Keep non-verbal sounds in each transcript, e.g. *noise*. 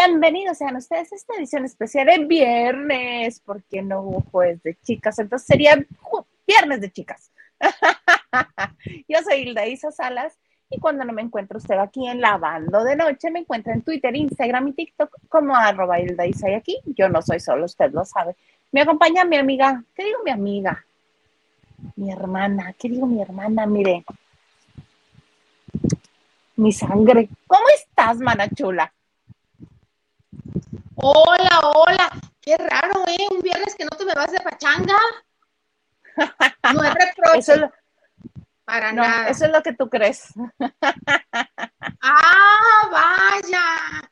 Bienvenidos sean ustedes a esta edición especial de viernes, porque no hubo jueves de chicas, entonces sería viernes de chicas. *laughs* Yo soy Hilda Isa Salas y cuando no me encuentro usted aquí en Lavando de Noche, me encuentra en Twitter, Instagram y TikTok como arroba Hilda Isa y aquí yo no soy solo, usted lo sabe. Me acompaña mi amiga, ¿qué digo mi amiga? Mi hermana, ¿qué digo mi hermana? Mire, mi sangre. ¿Cómo estás, mana chula? Hola, hola. Qué raro, ¿eh? Un viernes que no te me vas de pachanga. *laughs* No es reproche. Eso es lo... Para nada. Eso es lo que tú crees. *laughs* Ah, vaya.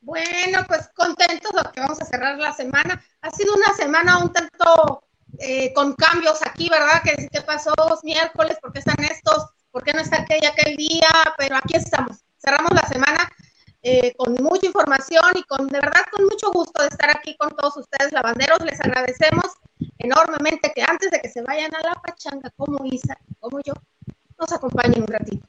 Bueno, pues contentos porque vamos a cerrar la semana. Ha sido una semana un tanto eh, con cambios aquí, ¿verdad? ¿Qué, ¿Qué pasó miércoles? ¿Por qué están estos? ¿Por qué no está aquel aquel día? Pero aquí estamos. Cerramos la semana eh, con mucha información y con, de verdad, con mucho gusto de estar aquí con todos ustedes, lavanderos. Les agradecemos enormemente que antes de que se vayan a la pachanga, como Isa, como yo, nos acompañen un ratito.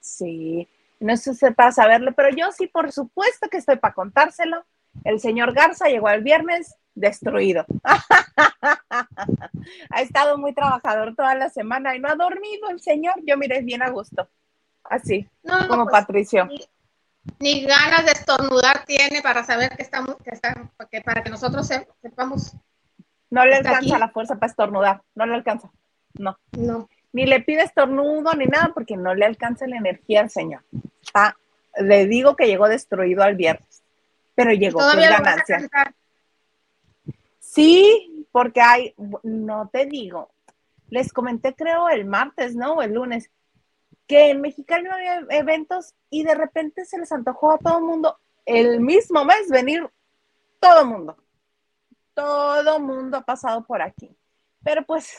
Sí, no sé si sepa saberlo, pero yo sí, por supuesto que estoy para contárselo. El señor Garza llegó el viernes destruido. *laughs* ha estado muy trabajador toda la semana y no ha dormido el señor. Yo miré bien a gusto. Así, como pues, Patricio ni ganas de estornudar tiene para saber que estamos, que para que nosotros sepamos. No le alcanza la fuerza para estornudar, no le alcanza. No. No. Ni le pide estornudo ni nada porque no le alcanza la energía al señor. le digo que llegó destruido al viernes, pero llegó con ganancia. Sí, porque hay, no te digo, les comenté creo el martes, ¿no? O el lunes, que en Mexicali no había eventos y de repente se les antojó a todo el mundo el mismo mes venir todo el mundo. Todo mundo ha pasado por aquí. Pero pues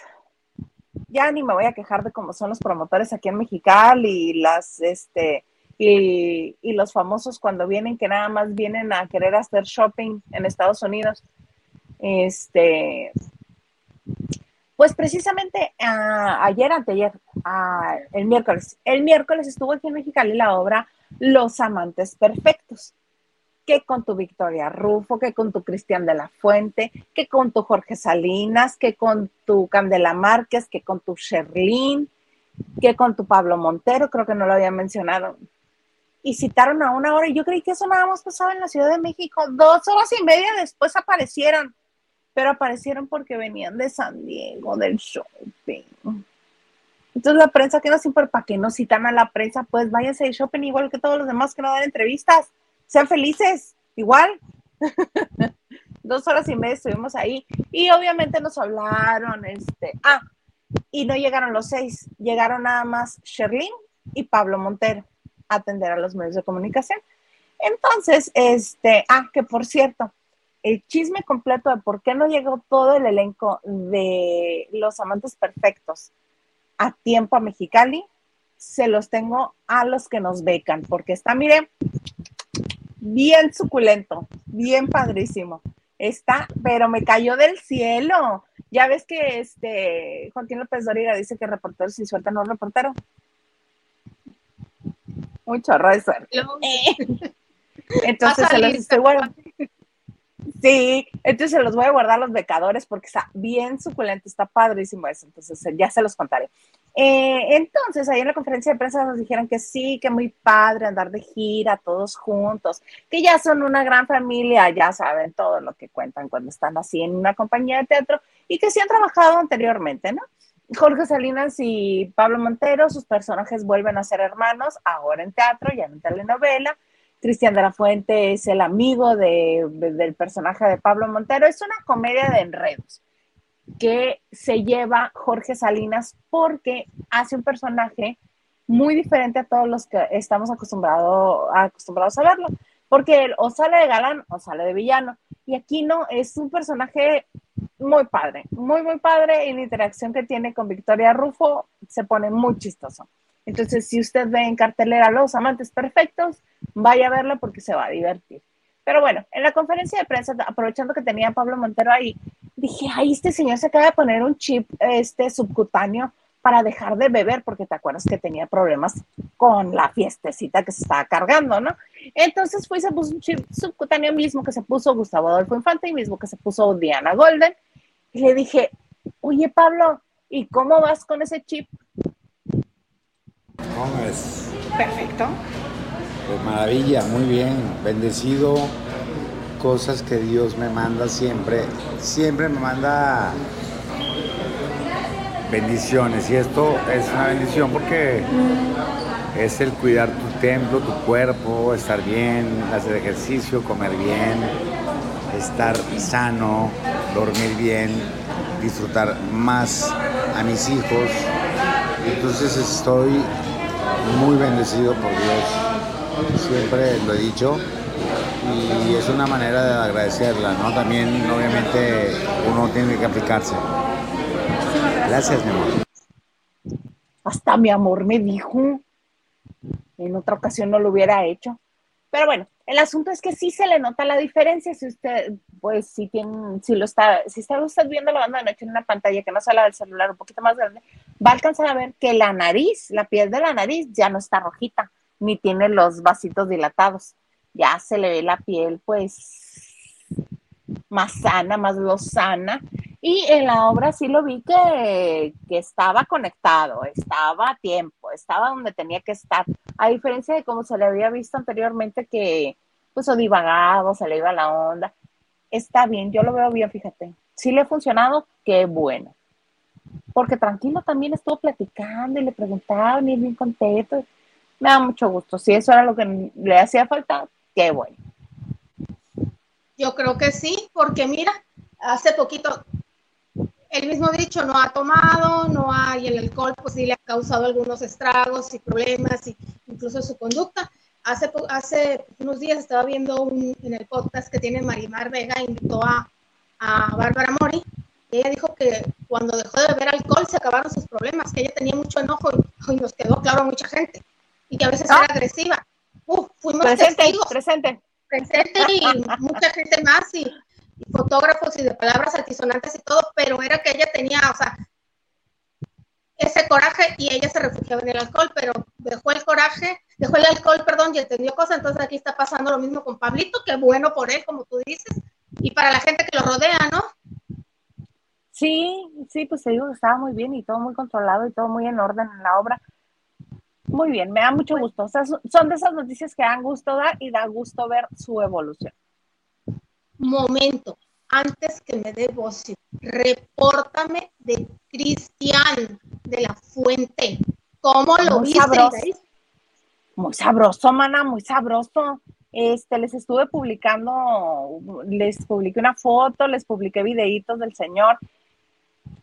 ya ni me voy a quejar de cómo son los promotores aquí en Mexicali y las este y, y, los famosos cuando vienen que nada más vienen a querer hacer shopping en Estados Unidos. Este pues precisamente ah, ayer, anteayer, uh, el miércoles, el miércoles estuvo aquí en Mexicali la obra Los Amantes Perfectos, que con tu Victoria Rufo, que con tu Cristian de la Fuente, que con tu Jorge Salinas, que con tu Candela Márquez, que con tu Sherlyn, que con tu Pablo Montero, creo que no lo había mencionado. Y citaron a una hora, y yo creí que eso nada más pasaba en la Ciudad de México. Dos horas y media después aparecieron pero aparecieron porque venían de San Diego, del shopping. Entonces la prensa, que nos importa? ¿Para qué nos citan a la prensa? Pues váyanse de shopping igual que todos los demás que no dan entrevistas. Sean felices, igual. *laughs* Dos horas y media estuvimos ahí y obviamente nos hablaron, este, ah, y no llegaron los seis, llegaron nada más Sherlyn y Pablo Montero a atender a los medios de comunicación. Entonces, este, ah, que por cierto, el chisme completo de por qué no llegó todo el elenco de Los Amantes Perfectos a tiempo a Mexicali, se los tengo a los que nos becan, porque está, miren, bien suculento, bien padrísimo. Está, pero me cayó del cielo. Ya ves que este Joaquín López Doriga dice que reportero sin suerte no reportero. Muy chorro de suerte. Entonces se los estoy bueno. Sí, entonces se los voy a guardar los becadores porque está bien suculento, está padrísimo eso, entonces eh, ya se los contaré. Eh, entonces, ahí en la conferencia de prensa nos dijeron que sí, que muy padre andar de gira todos juntos, que ya son una gran familia, ya saben todo lo que cuentan cuando están así en una compañía de teatro y que sí han trabajado anteriormente, ¿no? Jorge Salinas y Pablo Montero, sus personajes vuelven a ser hermanos, ahora en teatro, ya en telenovela Cristian de la Fuente es el amigo del personaje de Pablo Montero. Es una comedia de enredos que se lleva Jorge Salinas porque hace un personaje muy diferente a todos los que estamos acostumbrado, acostumbrados a verlo. Porque él o sale de galán o sale de villano. Y aquí no, es un personaje muy padre, muy, muy padre. Y la interacción que tiene con Victoria Rufo se pone muy chistoso. Entonces, si usted ve en cartelera Los Amantes Perfectos, vaya a verlo porque se va a divertir. Pero bueno, en la conferencia de prensa, aprovechando que tenía Pablo Montero ahí, dije, ay, este señor se acaba de poner un chip este subcutáneo para dejar de beber, porque te acuerdas que tenía problemas con la fiestecita que se estaba cargando, ¿no? Entonces fui y se puso un chip subcutáneo mismo que se puso Gustavo Adolfo Infante y mismo que se puso Diana Golden. Y le dije, oye Pablo, ¿y cómo vas con ese chip? ¿Cómo es? Perfecto. Pues maravilla, muy bien, bendecido. Cosas que Dios me manda siempre. Siempre me manda bendiciones. Y esto es una bendición porque es el cuidar tu templo, tu cuerpo, estar bien, hacer ejercicio, comer bien, estar sano, dormir bien, disfrutar más a mis hijos. Entonces estoy muy bendecido por Dios. Siempre lo he dicho y es una manera de agradecerla, ¿no? También obviamente uno tiene que aplicarse. Gracias, mi amor. Hasta mi amor me dijo. En otra ocasión no lo hubiera hecho. Pero bueno, el asunto es que sí se le nota la diferencia si usted, pues, si tiene, si lo está, si está viendo la banda de noche en una pantalla que no sale del celular un poquito más grande, va a alcanzar a ver que la nariz, la piel de la nariz ya no está rojita, ni tiene los vasitos dilatados. Ya se le ve la piel, pues, más sana, más lozana, y en la obra sí lo vi que, estaba conectado, estaba a tiempo, estaba donde tenía que estar, a diferencia de como se le había visto anteriormente que pues o divagado, se le iba la onda. Está bien, yo lo veo bien, fíjate. Si le ha funcionado, qué bueno. Porque tranquilo también estuvo platicando y le preguntaban y bien contento. Me da mucho gusto. Si eso era lo que le hacía falta, qué bueno. Yo creo que sí, porque mira, hace poquito el mismo dicho, no ha tomado, no hay el alcohol, pues sí le ha causado algunos estragos y problemas, y incluso su conducta. Hace, hace unos días estaba viendo en el podcast que tiene Marimar Vega, invitó a, a Bárbara Mori, y ella dijo que cuando dejó de beber alcohol se acabaron sus problemas, que ella tenía mucho enojo y, nos quedó claro a mucha gente, y que a veces era agresiva. Uf, fuimos presente, testigos. Presente. Presente y mucha gente más, y fotógrafos y de palabras altisonantes y todo, pero era que ella tenía, o sea, ese coraje y ella se refugiaba en el alcohol, pero dejó el coraje, dejó el alcohol, perdón, y entendió cosas, entonces aquí está pasando lo mismo con Pablito, que bueno por él, como tú dices, y para la gente que lo rodea, ¿no? Sí, sí, pues te digo que estaba muy bien y todo muy controlado y todo muy en orden en la obra. Muy bien, me da mucho gusto. O sea, son de esas noticias que dan gusto dar y da gusto ver su evolución momento, antes que me dé voz, repórtame de Cristian de la Fuente. ¿Cómo lo muy viste? Sabroso. Muy sabroso, mana, muy sabroso. Este, les estuve publicando, les publiqué una foto, les publiqué videitos del señor.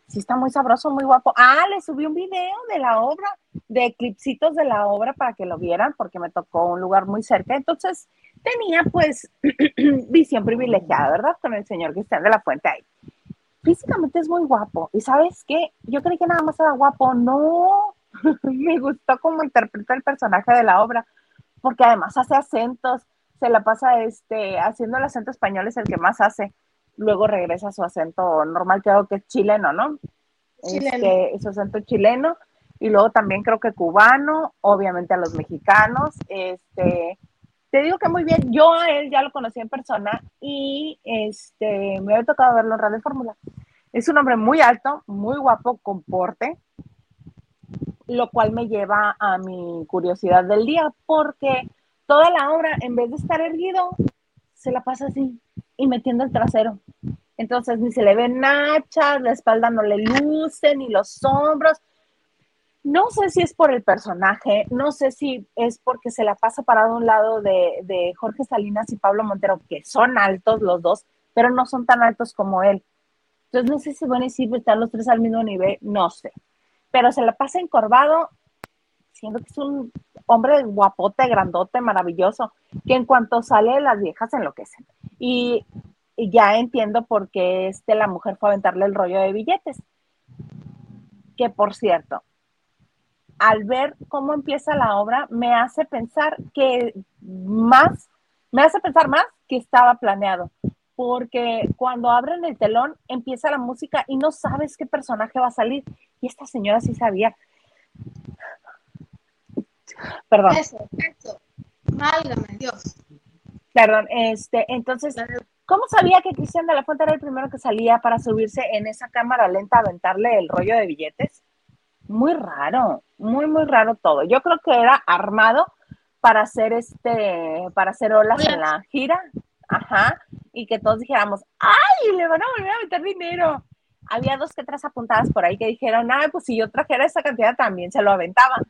Sí, está muy sabroso, muy guapo. Ah, les subí un video de la obra, de clipsitos de la obra para que lo vieran, porque me tocó un lugar muy cerca. Entonces, tenía pues *clears throat* visión privilegiada, ¿verdad? Con el señor Cristian de la Fuente ahí. Físicamente es muy guapo. ¿Y sabes qué? Yo creí que nada más era guapo. No, *laughs* me gustó cómo interpreta el personaje de la obra, porque además hace acentos, se la pasa este, haciendo el acento español, es el que más hace. Luego regresa a su acento normal, creo que es chileno, ¿no? Chileno. Este, su acento chileno. Y luego también creo que cubano, obviamente a los mexicanos. Este, te digo que muy bien, yo a él ya lo conocí en persona y este, me había tocado verlo en Radio Fórmula. Es un hombre muy alto, muy guapo, con porte, lo cual me lleva a mi curiosidad del día, porque toda la obra, en vez de estar erguido, se la pasa así y metiendo el trasero. Entonces ni se le ven nachas, la espalda no le luce, ni los hombros. No sé si es por el personaje, no sé si es porque se la pasa parado a un lado de, Jorge Salinas y Pablo Montero, que son altos los dos, pero no son tan altos como él. Entonces no sé si van a decir están los tres al mismo nivel, no sé. Pero se la pasa encorvado, siendo que es un hombre guapote, grandote, maravilloso, que en cuanto sale las viejas enloquecen. Y, y ya entiendo por qué este, la mujer fue a aventarle el rollo de billetes. Que por cierto, al ver cómo empieza la obra, me hace pensar que más, me hace pensar más que estaba planeado, porque cuando abren el telón empieza la música y no sabes qué personaje va a salir. Y esta señora sí sabía. Perdón. Eso, eso. Válgame Dios. Perdón, este, entonces, ¿cómo sabía que Cristian de la Fuente era el primero que salía para subirse en esa cámara lenta a aventarle el rollo de billetes? Muy raro, muy, muy raro todo. Yo creo que era armado para hacer este, para hacer olas en la gira, ajá, y que todos dijéramos, ¡ay! Le van a volver a meter dinero. Había dos que tres apuntadas por ahí que dijeron, ay, pues si yo trajera esa cantidad también se lo aventaban.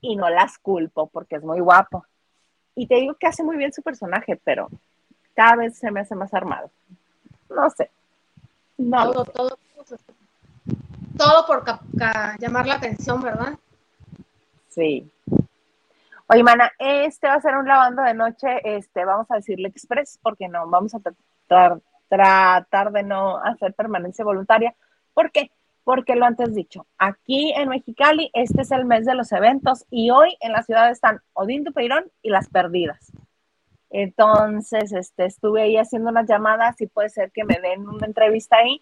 Y no las culpo porque es muy guapo. Y te digo que hace muy bien su personaje, pero cada vez se me hace más armado. No sé. No. Todo, todo, todo por llamar la atención, ¿verdad? Sí. Oye, mana, este va a ser un lavando de noche, este, vamos a decirle express, porque no, vamos a tratar, tratar de no hacer permanencia voluntaria. ¿Por qué? Porque lo antes dicho, aquí en Mexicali, este es el mes de los eventos y hoy en la ciudad están Odín Dupeirón y Las Perdidas. Entonces, este, estuve ahí haciendo unas llamadas y puede ser que me den una entrevista ahí,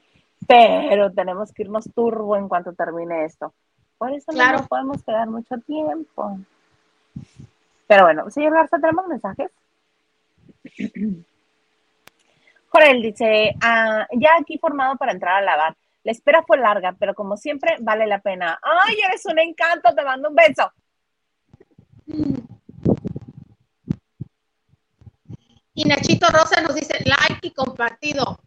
pero tenemos que irnos turbo en cuanto termine esto. Por eso no podemos quedar mucho tiempo. Pero bueno, señor Garza, ¿tenemos mensajes? *clears throat* Jorel dice, ah, ya aquí formado para entrar a lavar. La espera fue larga, pero como siempre, vale la pena. ¡Ay, eres un encanto! Te mando un beso. Y Nachito Rosa nos dice like y compartido.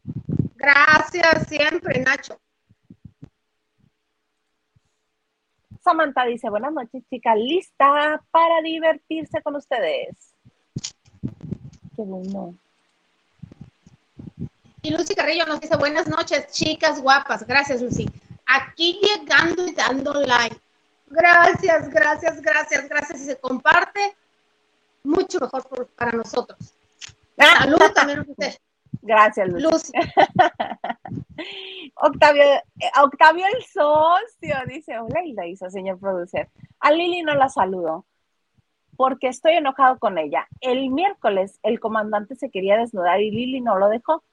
Gracias siempre, Nacho. Samantha dice, buenas noches, chicas, lista para divertirse con ustedes. Qué bueno. Y Lucy Carrillo nos dice, buenas noches, chicas guapas. Gracias, Lucy. Aquí llegando y dando like. Gracias, gracias, gracias, gracias. Y se comparte, mucho mejor para nosotros. Ah. *laughs* Salud también usted. Gracias, Lucy. *laughs* Octavio, eh, Octavio el socio dice, hola Hilda, señor producer. A Lili no la saludo porque estoy enojado con ella. El miércoles el comandante se quería desnudar y Lili no lo dejó.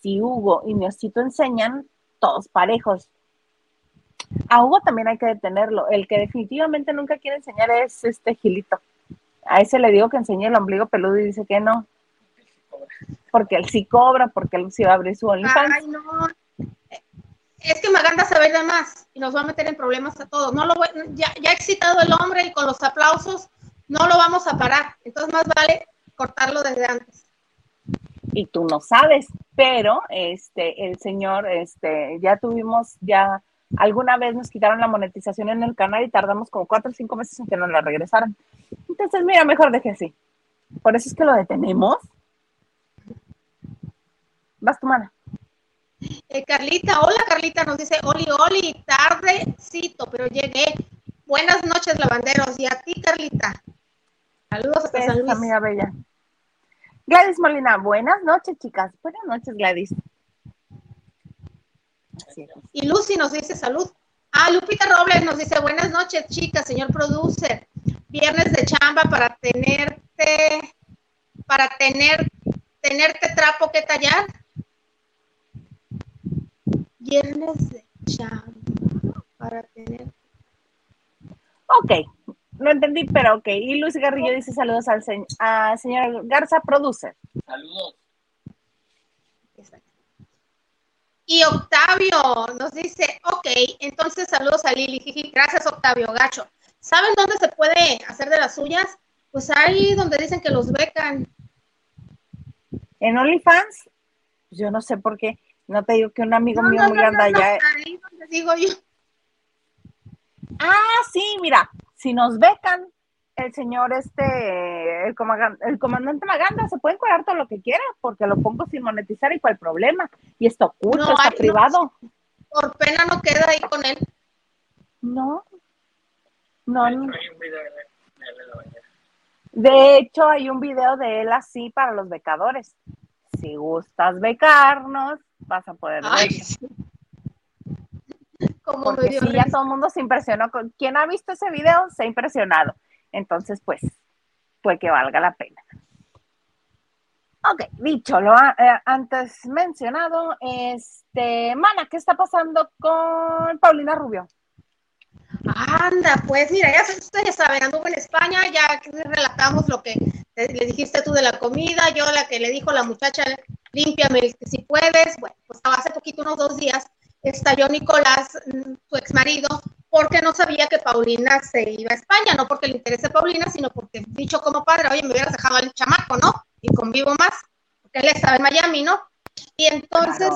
Si Hugo y mi osito enseñan, todos parejos. A Hugo también hay que detenerlo. El que definitivamente nunca quiere enseñar es este Gilito. A ese le digo que enseñe el ombligo peludo y dice que no porque él sí cobra, porque él sí va a abrir su OnlyFans. Ay, no. Es que Maganda se va a ir de más y nos va a meter en problemas a todos. No lo ya, ya ha excitado el hombre y con los aplausos no lo vamos a parar. Entonces más vale cortarlo desde antes. Y tú no sabes, pero este, el señor, este, ya tuvimos, ya alguna vez nos quitaron la monetización en el canal y tardamos como cuatro o cinco meses en que nos la regresaran. Entonces, mira, mejor deje así. Por eso es que lo detenemos Vas tu mana. Eh, Carlita, hola Carlita, nos dice Oli, Oli, tardecito, pero llegué. Buenas noches, lavanderos. Y a ti, Carlita. Saludos hasta San Luis. Amiga bella. Gladys Molina, buenas noches, chicas. Buenas noches, Gladys. Y Lucy nos dice salud. Ah, Lupita Robles nos dice buenas noches, chicas, señor producer. Viernes de chamba para tenerte, para tener, tenerte trapo que tallar viernes de chamba para tener. Ok, no entendí, pero ok. Y Luis Garrillo dice saludos al señor Garza, producer. Saludos. Y Octavio nos dice, ok, entonces saludos a Lili. Gracias, Octavio, gacho. ¿Saben dónde se puede hacer de las suyas? Pues ahí donde dicen que los becan. ¿En OnlyFans? Yo no sé por qué. No te digo que un amigo mío muy anda allá. digo yo. Ah, sí, mira, si nos becan el señor este, el, comandante Maganda, se puede encuadrar todo lo que quiera, porque lo pongo sin monetizar y cuál problema. Y esto oculto, está privado. por pena no queda ahí con él. No. No, no. De hecho, hay un video de él así para los becadores. Si gustas becarnos, vas a poder ver. Como Porque sí, ya todo el mundo se impresionó. Con, quien ha visto ese video se ha impresionado. Entonces, pues, puede que valga la pena. Ok, dicho lo eh, antes mencionado, este, Mana, ¿qué está pasando con Paulina Rubio? Anda, pues mira, ya ustedes saben, anduvo en España, ya relatamos lo que le dijiste tú de la comida, yo la que le dijo la muchacha, límpiame si puedes, bueno, pues hace poquito, unos dos días, estalló Nicolás, mm, su ex marido, porque no sabía que Paulina se iba a España, no porque le interese Paulina, sino porque dicho como padre, oye, me hubieras dejado al chamaco, ¿no? Y convivo más, porque él estaba en Miami, ¿no? Y entonces,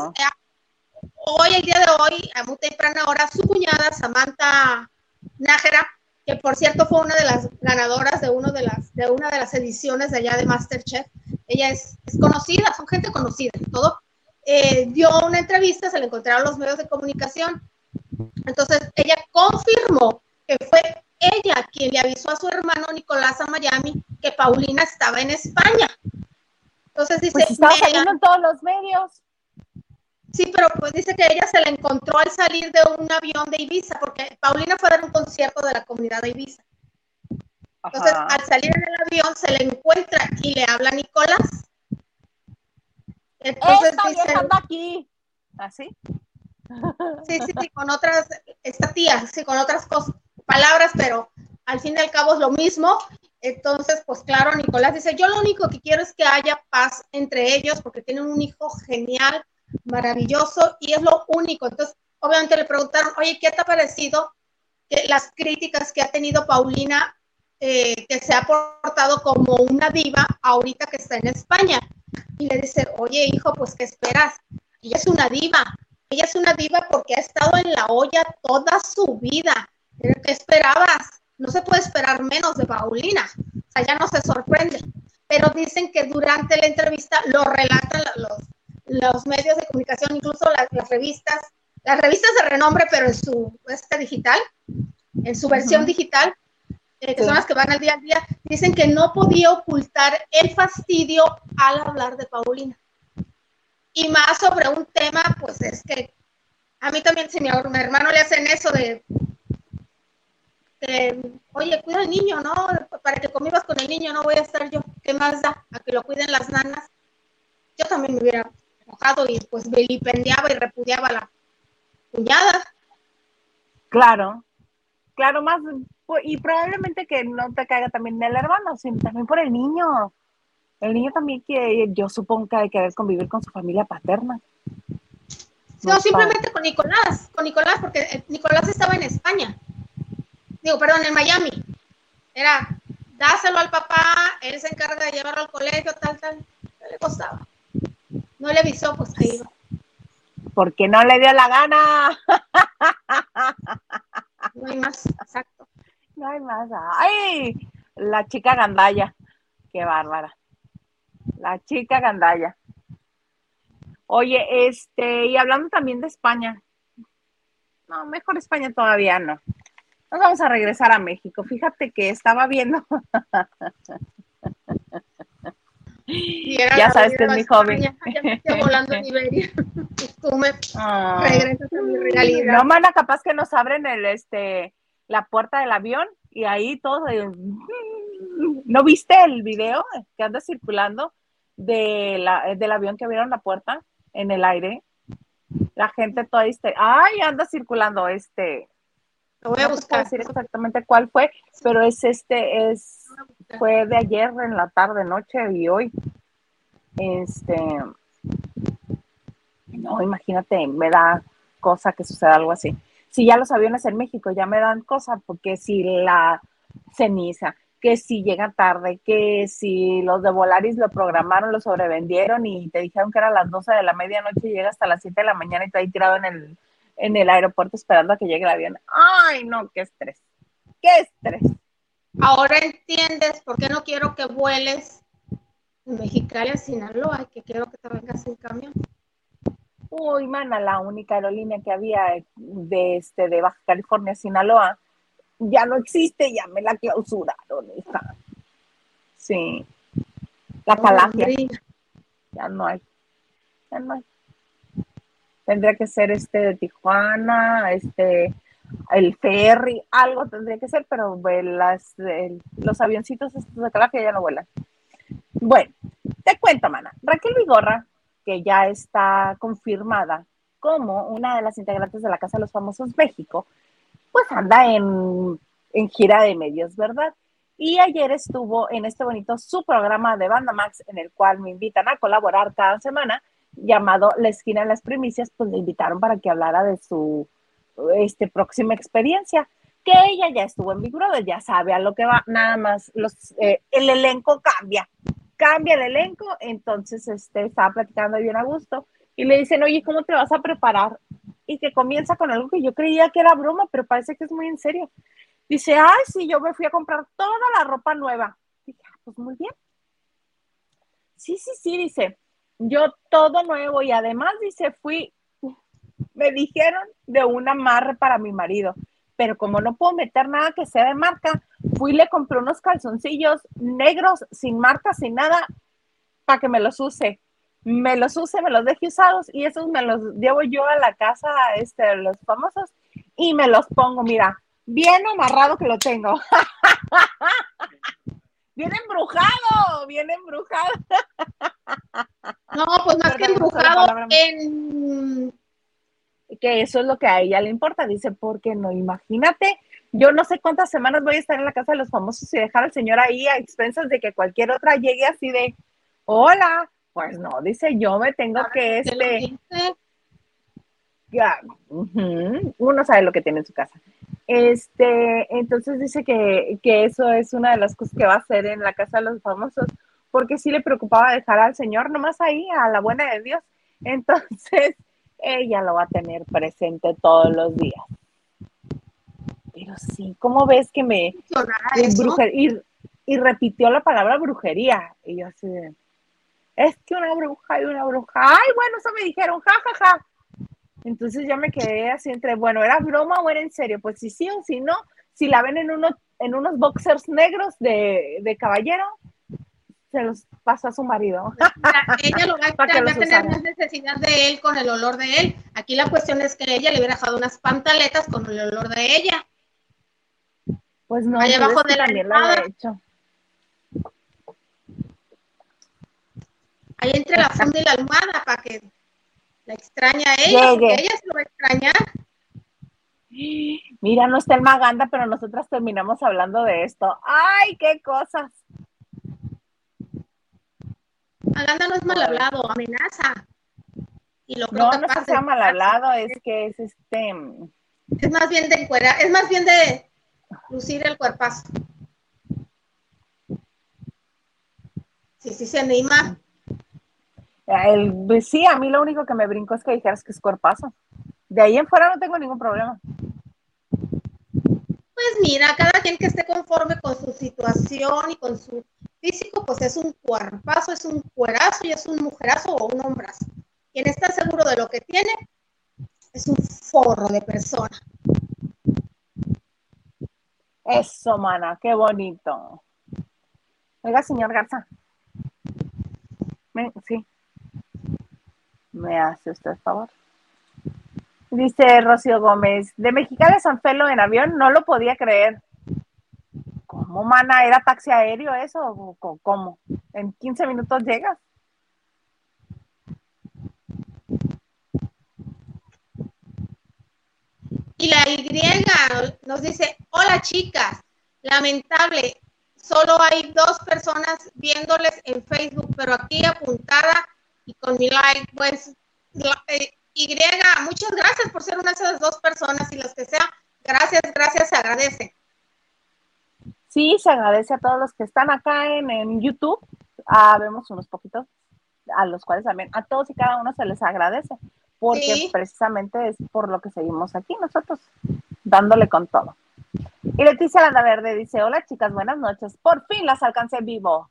hoy, el día de hoy, a muy temprana hora, su cuñada, Samantha Nájera, que por cierto fue una de las ganadoras de, uno de, las, de una de las ediciones de allá de Masterchef, ella es, es conocida, son gente conocida y todo, eh, dio una entrevista, se le encontraron los medios de comunicación. Entonces, ella confirmó que fue ella quien le avisó a su hermano Nicolás a Miami que Paulina estaba en España. Entonces dice... Pues estaba saliendo en todos los medios. Sí, pero pues dice que ella se la encontró al salir de un avión de Ibiza, porque Paulina fue a dar un concierto de la comunidad de Ibiza. Entonces, al salir en el avión, se le encuentra y le habla a Nicolás entonces Esta aquí. ¿Así? Sí, sí, sí, con otras, esta tía, sí, con otras cosas, palabras, pero al fin y al cabo es lo mismo. Entonces, pues claro, Nicolás dice, yo lo único que quiero es que haya paz entre ellos porque tienen un hijo genial, maravilloso y es lo único. Entonces, obviamente le preguntaron, oye, ¿qué te ha parecido que las críticas que ha tenido Paulina, eh, que se ha portado como una diva ahorita que está en España? y le dice, oye hijo, pues ¿qué esperas? Ella es una diva, ella es una diva porque ha estado en la olla toda su vida. ¿Qué esperabas? No se puede esperar menos de Paulina. O sea, ya no se sorprende. Pero dicen que durante la entrevista lo relatan los, los medios de comunicación, incluso las, revistas, las revistas de renombre, pero en su este digital, en su versión digital, eh, que son las que van al día a día, dicen que no podía ocultar el fastidio al hablar de Paulina. Y más sobre un tema, pues es que a mí también, si mi, hermano le hacen eso de, oye, cuida al niño, ¿no? Para que convivas con el niño, no voy a estar yo. ¿Qué más da? A que lo cuiden las nanas. Yo también me hubiera enojado y pues vilipendiaba y repudiaba a la cuñada. Claro, claro, más y probablemente que no te caiga también el hermano, sino también por el niño. El niño también que yo supongo que hay que querer convivir con su familia paterna. No, simplemente con Nicolás, con Nicolás, porque eh, Nicolás estaba en España. Digo, perdón, en Miami. Era, dáselo al papá, él se encarga de llevarlo al colegio, tal, tal. No le costaba. No le avisó, pues ahí iba. Porque no le dio la gana. No hay más, exacto. No hay más. ¡Ay! La chica gandalla. Qué bárbara. La chica gandalla. Oye, este, y hablando también de España. No, mejor España todavía no. Nos vamos a regresar a México. Fíjate que estaba viendo. *laughs* ya sabes que es mi hobby. Ya me estoy volando en Iberia. *laughs* Tú me ah. regresas a mi realidad. No, mana, capaz que nos abren el, este, la puerta del avión y ahí todos, *laughs* ¿no viste el video que anda circulando de la, del avión que abrieron la puerta en el aire? La gente toda este, ay, anda circulando este. Lo voy a buscar. decir exactamente cuál fue, pero es este, es, fue de ayer en la tarde, noche y hoy. Este, no, imagínate, me da cosa que suceda algo así si ya los aviones en México ya me dan cosas, porque si la ceniza, que si llega tarde, que si los de Volaris lo programaron, lo sobrevendieron y te dijeron que era las 12 de la medianoche y llega hasta las 7 de la mañana y te ahí tirado en el, en el aeropuerto esperando a que llegue el avión. Ay, no, qué estrés, qué estrés. Ahora entiendes por qué no quiero que vueles de Mexicali a Sinaloa, que quiero que te vengas en camión. Uy, mana, la única aerolínea que había de, este, de Baja California, Sinaloa, ya no existe, ya me la clausuraron. Hija. Sí. La Calafia. ya no hay. Ya no hay. Tendría que ser este de Tijuana, este, el ferry, algo tendría que ser, pero las, los avioncitos de Calafia ya no vuelan. Bueno, te cuento, mana. Raquel Vigorra, que ya está confirmada como una de las integrantes de la Casa de los Famosos México, pues anda en, en gira de medios, ¿verdad? Y ayer estuvo en este bonito su programa de Banda Max, en el cual me invitan a colaborar cada semana, llamado La Esquina de las Primicias, pues le invitaron para que hablara de su este, próxima experiencia que ella ya estuvo en Big Brother, ya sabe a lo que va, nada más los, eh, el elenco cambia, cambia el elenco, entonces este, estaba platicando bien a gusto y le dicen, oye, ¿cómo te vas a preparar? Y que comienza con algo que yo creía que era broma, pero parece que es muy en serio. Dice, ay, sí, yo me fui a comprar toda la ropa nueva. Dije, ah, pues muy bien. Sí, sí, sí, dice, yo todo nuevo y además, dice, fui, me dijeron de un amarre para mi marido pero como no puedo meter nada que sea de marca, fui y le compré unos calzoncillos negros, sin marca, sin nada, para que me los use. Me los use, me los deje usados y esos me los llevo yo a la casa, este, los famosos, y me los pongo, mira, bien amarrado que lo tengo. *laughs* bien embrujado, bien embrujado. no, pues más que embrujado, en que eso es lo que a ella le importa. Dice, porque no, imagínate, yo no sé cuántas semanas voy a estar en la casa de los famosos y dejar al señor ahí a expensas de que cualquier otra llegue así de, hola. Pues no, dice, yo me tengo que este... Ya, uno sabe lo que tiene en su casa. Este, entonces dice que, que eso es una de las cosas que va a hacer en la casa de los famosos, porque sí le preocupaba dejar al señor nomás ahí, a la buena de Dios. *laughs* Entonces, ella lo va a tener presente todos los días. Pero sí, ¿cómo ves que me... y, y, repitió la palabra brujería. Y yo así de, es que una bruja y una bruja. Ay, bueno, eso me dijeron, ja, ja, ja. Entonces ya me quedé así entre, bueno, ¿era broma o era en serio? Pues si sí o si no, si la ven en, uno, en unos boxers negros de, de caballero, se los pasa a su marido. ella lo va, a, *laughs* tener más necesidad de él con el olor de él. Aquí la cuestión es que ella le hubiera dejado unas pantaletas con el olor de ella. Pues no, allá abajo de la almohada. Ahí entre la funda y la almohada para que la extraña a ella, porque ella se lo va a extrañar. Mira, no está el Maganda, pero nosotras terminamos hablando de esto. ¡Ay, qué cosas! Maganda no es mal hablado, amenaza. Y lo no, no es que sea mal hablado, es que es este. Es más bien de encuera, es más bien de lucir el cuerpazo. Sí, sí se anima. El, pues sí, a mí lo único que me brinco es que dijeras que es cuerpazo. De ahí en fuera no tengo ningún problema. Pues mira, cada quien que esté conforme con su situación y con su físico, pues es un cuerpazo, es un cuerazo y es un mujerazo o un hombrazo. Quien está seguro de lo que tiene es un forro de persona. Eso, mana, qué bonito. Oiga, señor Garza. sí. ¿Me hace usted favor? Dice Rocío Gómez, de Mexicali a San Felo en avión, no lo podía creer. ¿Cómo, mana? ¿Era taxi aéreo eso? ¿O ¿Cómo? ¿En 15 minutos llegas? Y la Y nos dice, hola chicas, lamentable, solo hay dos personas viéndoles en Facebook, pero aquí apuntada y con mi like, pues, eh, Y, muchas gracias por ser una de esas dos personas y las que sea, gracias, gracias, se agradece sí, se agradece a todos los que están acá en, YouTube. Ah, vemos unos poquitos a los cuales también a todos y cada uno se les agradece, porque precisamente es por lo que seguimos aquí nosotros, dándole con todo. Y Leticia Landa Verde dice, hola chicas, buenas noches, por fin las alcancé vivo.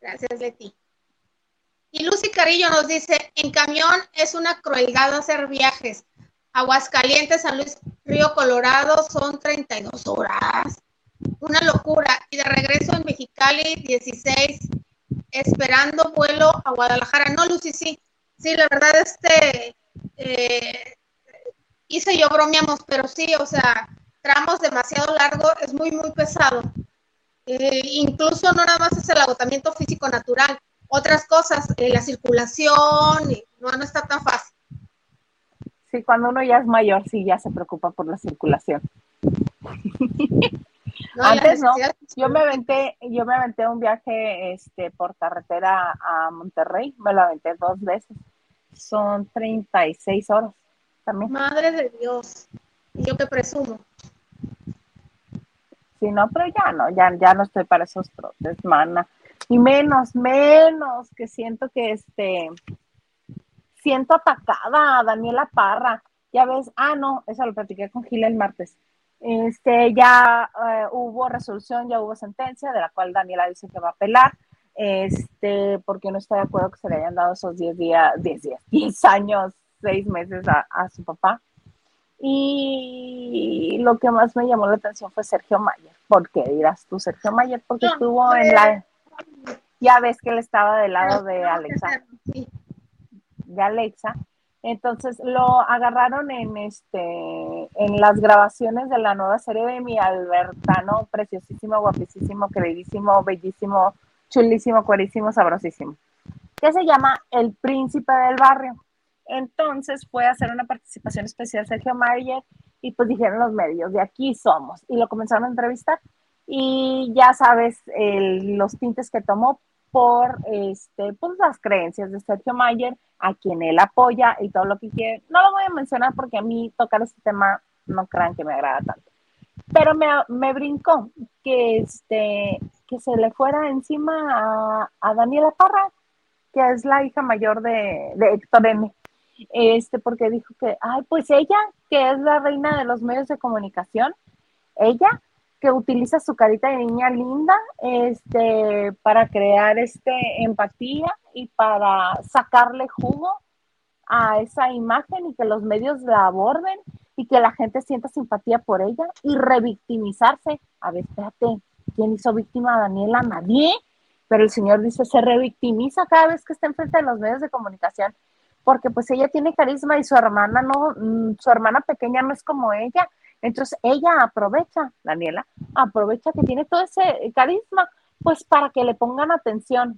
Gracias, Leti. Y Lucy Carillo nos dice, en camión es una crueldad hacer viajes. Aguascalientes, San Luis Río Colorado son 32 horas. Una locura. Y de regreso en Mexicali, 16, esperando vuelo a Guadalajara. No, Lucy, sí. Sí, la verdad, este, eh, hice yo bromeamos, pero sí, o sea, tramos demasiado largos, es muy, muy pesado. eh, incluso no nada más es el agotamiento físico natural, otras cosas, eh, la circulación, no, no está tan fácil. Sí, cuando uno ya es mayor, sí, ya se preocupa por la circulación. *laughs* Antes no, yo me aventé, yo me aventé un viaje este, por carretera a Monterrey, me lo aventé dos veces. Son 36 horas también. Madre de Dios, yo te presumo. Sí, no, pero ya no, ya, ya no estoy para esos trotes, mana. Y menos, menos, que siento que este, siento atacada a Daniela Parra. Ya ves, ah, no, eso lo platiqué con Gila el martes. Este, ya eh, hubo resolución, ya hubo sentencia, de la cual Daniela dice que va a apelar, este, porque no está de acuerdo que se le hayan dado esos 10 días, 10 días, *laughs* 10 años, 6 meses a, a, su papá. Y lo que más me llamó la atención fue Sergio Mayer. ¿Por qué dirás tú, Sergio Mayer? Porque estuvo en la... Ya ves que él estaba del lado de Alexa. De Alexa entonces lo agarraron en este en las grabaciones de la nueva serie de mi Albertano, preciosísimo, guapísimo, queridísimo, bellísimo, chulísimo, cuerísimo, sabrosísimo, que se llama El Príncipe del Barrio. Entonces fue a hacer una participación especial Sergio Mayer y pues dijeron los medios, de aquí somos, y lo comenzaron a entrevistar. Y ya sabes los tintes que tomó por este, pues, las creencias de Sergio Mayer, a quien él apoya y todo lo que quiere. No lo voy a mencionar porque a mí tocar este tema no crean que me agrada tanto. Pero me, me brincó que, este, que se le fuera encima a, Daniela Parra, que es la hija mayor de, de Héctor M. Este, porque dijo que, ay, pues ella, que es la reina de los medios de comunicación, ella que utiliza su carita de niña linda este, para crear este, empatía y para sacarle jugo a esa imagen y que los medios la aborden y que la gente sienta simpatía por ella y revictimizarse. A ver, espérate, ¿quién hizo víctima a Daniela? Nadie. Pero el Señor dice, se revictimiza cada vez que está enfrente de los medios de comunicación, porque pues ella tiene carisma y su hermana no, mm, su hermana pequeña no es como ella entonces ella aprovecha, Daniela, aprovecha que tiene todo ese carisma, pues para que le pongan atención.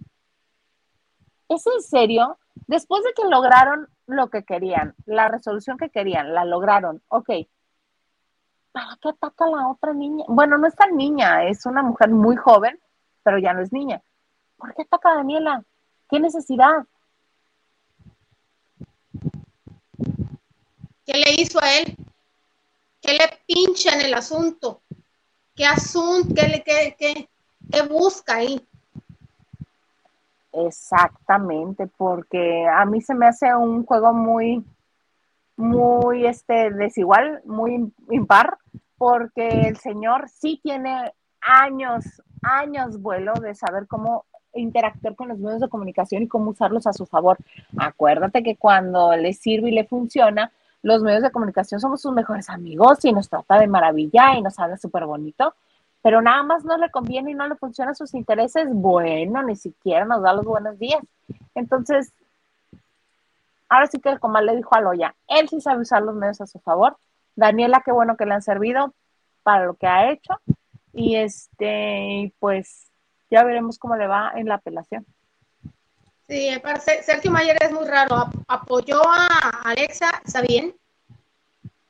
¿Es en serio? Después de que lograron lo que querían, la resolución que querían, la lograron, ok. ¿Para qué ataca a la otra niña? Bueno, no es tan niña, es una mujer muy joven, pero ya no es niña. ¿Por qué ataca a Daniela? ¿Qué necesidad? ¿Qué le hizo a él? ¿Qué le pincha en el asunto? ¿Qué asunto? ¿Qué, le, qué, qué, busca ahí? Exactamente, porque a mí se me hace un juego muy, muy este, desigual, muy impar, porque el señor sí tiene años, años vuelo de saber cómo interactuar con los medios de comunicación y cómo usarlos a su favor. Acuérdate que cuando le sirve y le funciona, los medios de comunicación somos sus mejores amigos y nos trata de maravilla y nos habla súper bonito, pero nada más no le conviene y no le funciona sus intereses, bueno, ni siquiera nos da los buenos días. Entonces, ahora sí que el comal le dijo a Loya, él sí sabe usar los medios a su favor. Daniela, qué bueno que le han servido para lo que ha hecho. Y este, pues ya veremos cómo le va en la apelación. Sí, Sergio Mayer es muy raro. Apoyó a Alexa, está bien.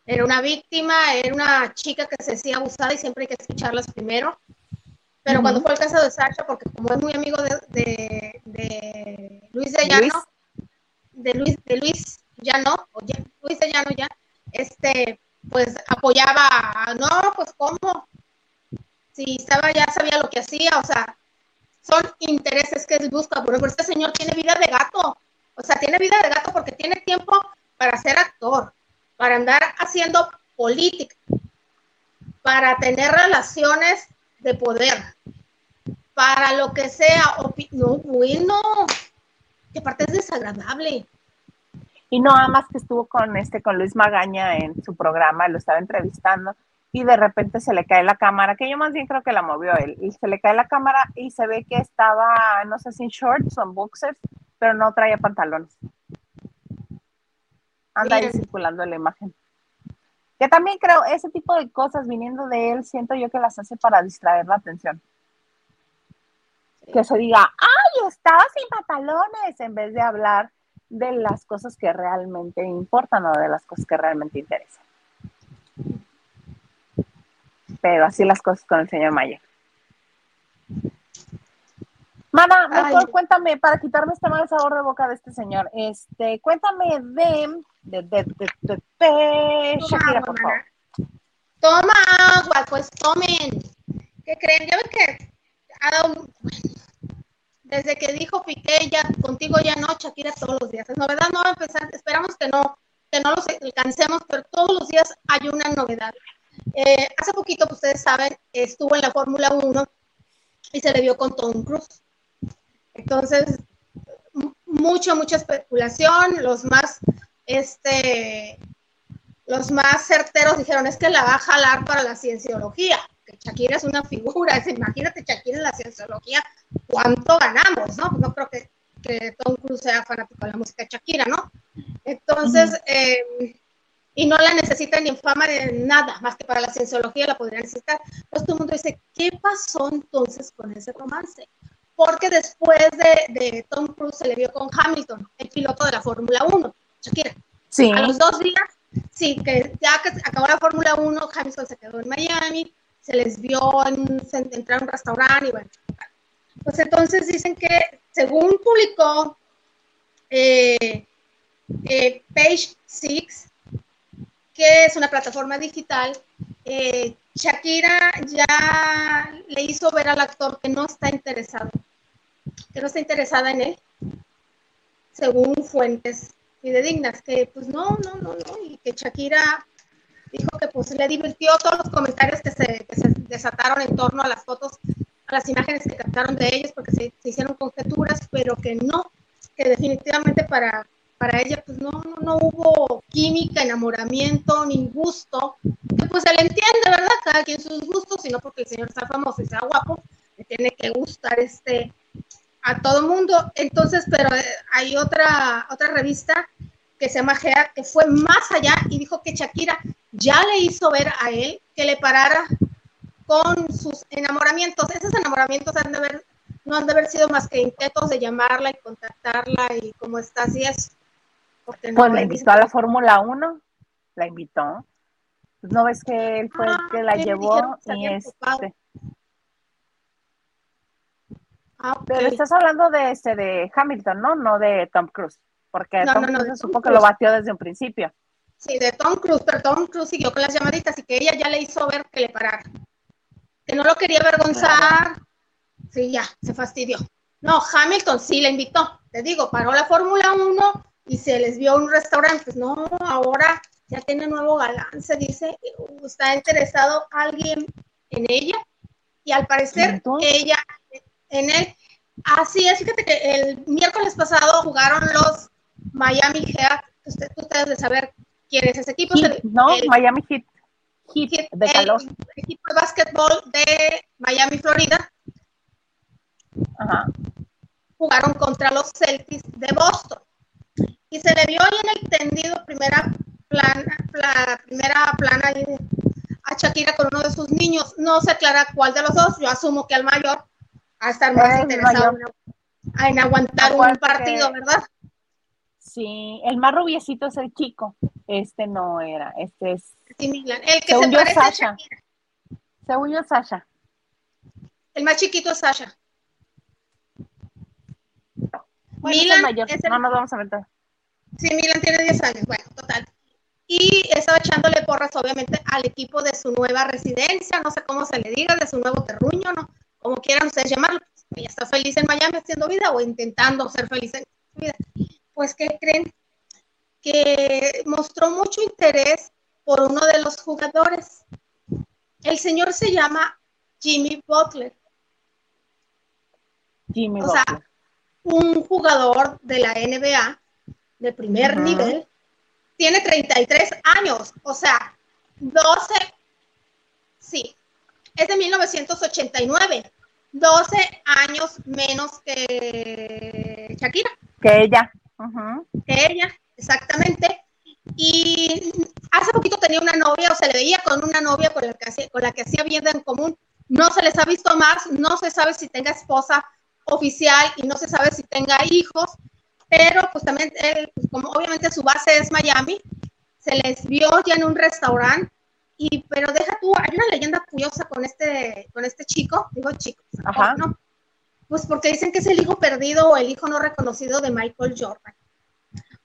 Era una víctima, era una chica que se decía abusada y siempre hay que escucharlas primero. Pero cuando fue el caso de Sacha, porque como es muy amigo de, Luis de Llano, de Luis, de Luis Llano, o Luis de Llano ya, este, pues apoyaba, no, pues cómo, si estaba, ya sabía lo que hacía, o sea, son intereses que busca. Por ejemplo, este señor tiene vida de gato. O sea, tiene vida de gato porque tiene tiempo para ser actor, para andar haciendo política, para tener relaciones de poder, para lo que sea. No, bueno, que aparte es desagradable. Y no, más que estuvo con este, con Luis Magaña en su programa, lo estaba entrevistando y de repente se le cae la cámara, que yo más bien creo que la movió él, y se le cae la cámara y se ve que estaba, no sé si en shorts o en boxers, pero no traía pantalones. Anda ahí circulando la imagen. Que también creo, ese tipo de cosas viniendo de él, siento yo que las hace para distraer la atención. que se diga, ay, estaba sin pantalones, en vez de hablar de las cosas que realmente importan o de las cosas que realmente interesan. Pero así las cosas con el señor Mayer. Mana, mejor cuéntame, para quitarme este mal sabor de boca de este señor, este, cuéntame de, de, de, de, de, Shakira, por favor. Toma agua, pues tomen. ¿Qué creen? Ya ven que ha dado, desde que dijo Piqué, ya contigo ya no, Shakira todos los días. Es novedad no va a empezar, esperamos que no, que no los alcancemos, pero todos los días hay una novedad. Eh, hace poquito, pues ustedes saben, estuvo en la Fórmula 1 y se le vio con Tom Cruise. Entonces, mucha, mucha especulación, los más, este, los más certeros dijeron, es que la va a jalar para la cienciología, que Shakira es una figura, es, *laughs* imagínate Shakira en la cienciología, ¿cuánto ganamos? No, no creo que, que Tom Cruise sea fanático de la música de Shakira, ¿no? Entonces, eh, y no la necesita ni en fama de nada, más que para la cienciología la podría necesitar. Entonces todo el mundo dice, ¿qué pasó entonces con ese romance? porque después de, Tom Cruise se le vio con Hamilton, el piloto de la Fórmula 1, Shakira. Sí. A los dos días, sí, que ya que acabó la Fórmula 1, Hamilton se quedó en Miami, se les vio en, entrar a un restaurante y bueno. Pues entonces dicen que, según publicó eh, eh, Page Six, que es una plataforma digital, eh, Shakira ya le hizo ver al actor que no está interesado, que no está interesada en él, según fuentes fidedignas, que pues no, no, no, no, y que Shakira dijo que pues le divirtió todos los comentarios que se, desataron en torno a las fotos, a las imágenes que captaron de ellos, porque se hicieron conjeturas, pero que no, que definitivamente para para ella pues no, no, hubo química, enamoramiento, ni gusto, que pues se le entiende, ¿verdad? Cada quien sus gustos, sino porque el señor está famoso y sea guapo, le tiene que gustar este a todo mundo. Entonces, pero eh, hay otra, otra revista que se llama Gea, que fue más allá y dijo que Shakira ya le hizo ver a él que le parara con sus enamoramientos. Esos enamoramientos han de haber, no han de haber sido más que intentos de llamarla y contactarla y cómo estás y eso pues la invitó a la Fórmula 1, la invitó. Pues, ¿No ves que él fue el ah, que la llevó? Y este... Ah, Pero estás hablando de este de Hamilton, ¿no? No de Tom Cruise, porque Tom Cruise se supo que lo batió desde un principio. Sí, de Tom Cruise, pero Tom Cruise siguió con las llamaditas y que ella ya le hizo ver que le parara. Que no lo quería avergonzar. Sí, ya, se fastidió. No, Hamilton sí le invitó. Te digo, paró la Fórmula 1 y se les vio un restaurante, pues no, ahora ya tiene nuevo galán, se dice, está interesado alguien en ella y al parecer ella en él. Así es, fíjate que el miércoles pasado jugaron los Miami Heat, usted, tú debes de saber quién es ese equipo. no, Miami Heat. Heat, de calor. El equipo de básquetbol de Miami, Florida. Ajá. Jugaron contra los Celtics de Boston y se le vio ahí en el tendido primera plana, primera plana a Shakira con uno de sus niños. No se aclara cuál de los dos, yo asumo que al mayor, a estar más interesado en, aguantar un partido, ¿verdad? Sí, el más rubiecito es el chico, este no era, este es... Sí, El que se parece a Shakira. Según yo, Sasha. El más chiquito es Sasha. Milan es el... no nos vamos a meter. Sí, Milan tiene 10 años, bueno, total. Y estaba echándole porras, obviamente, al equipo de su nueva residencia, no sé cómo se le diga, de su nuevo terruño, ¿no? Como quieran ustedes llamarlo. Ella está feliz en Miami haciendo vida o intentando ser feliz en su vida. Pues, ¿qué creen? Que mostró mucho interés por uno de los jugadores. El señor se llama Jimmy Butler. Jimmy o Butler. sea, un jugador de la NBA de primer nivel, tiene 33 años, o sea, 12, sí, es de 1989, 12 años menos que Shakira. Que ella. Que ella, exactamente. Y hace poquito tenía una novia, o se le veía con una novia con la que hacía, con la que hacía vida en común. No se les ha visto más, no se sabe si tenga esposa oficial y no se sabe si tenga hijos, pero pues también, pues, como obviamente su base es Miami, se les vio ya en un restaurante, y, pero deja tú, hay una leyenda curiosa con este, con este chico, digo chico, Ajá. ¿no? Pues porque dicen que es el hijo perdido o el hijo no reconocido de Michael Jordan.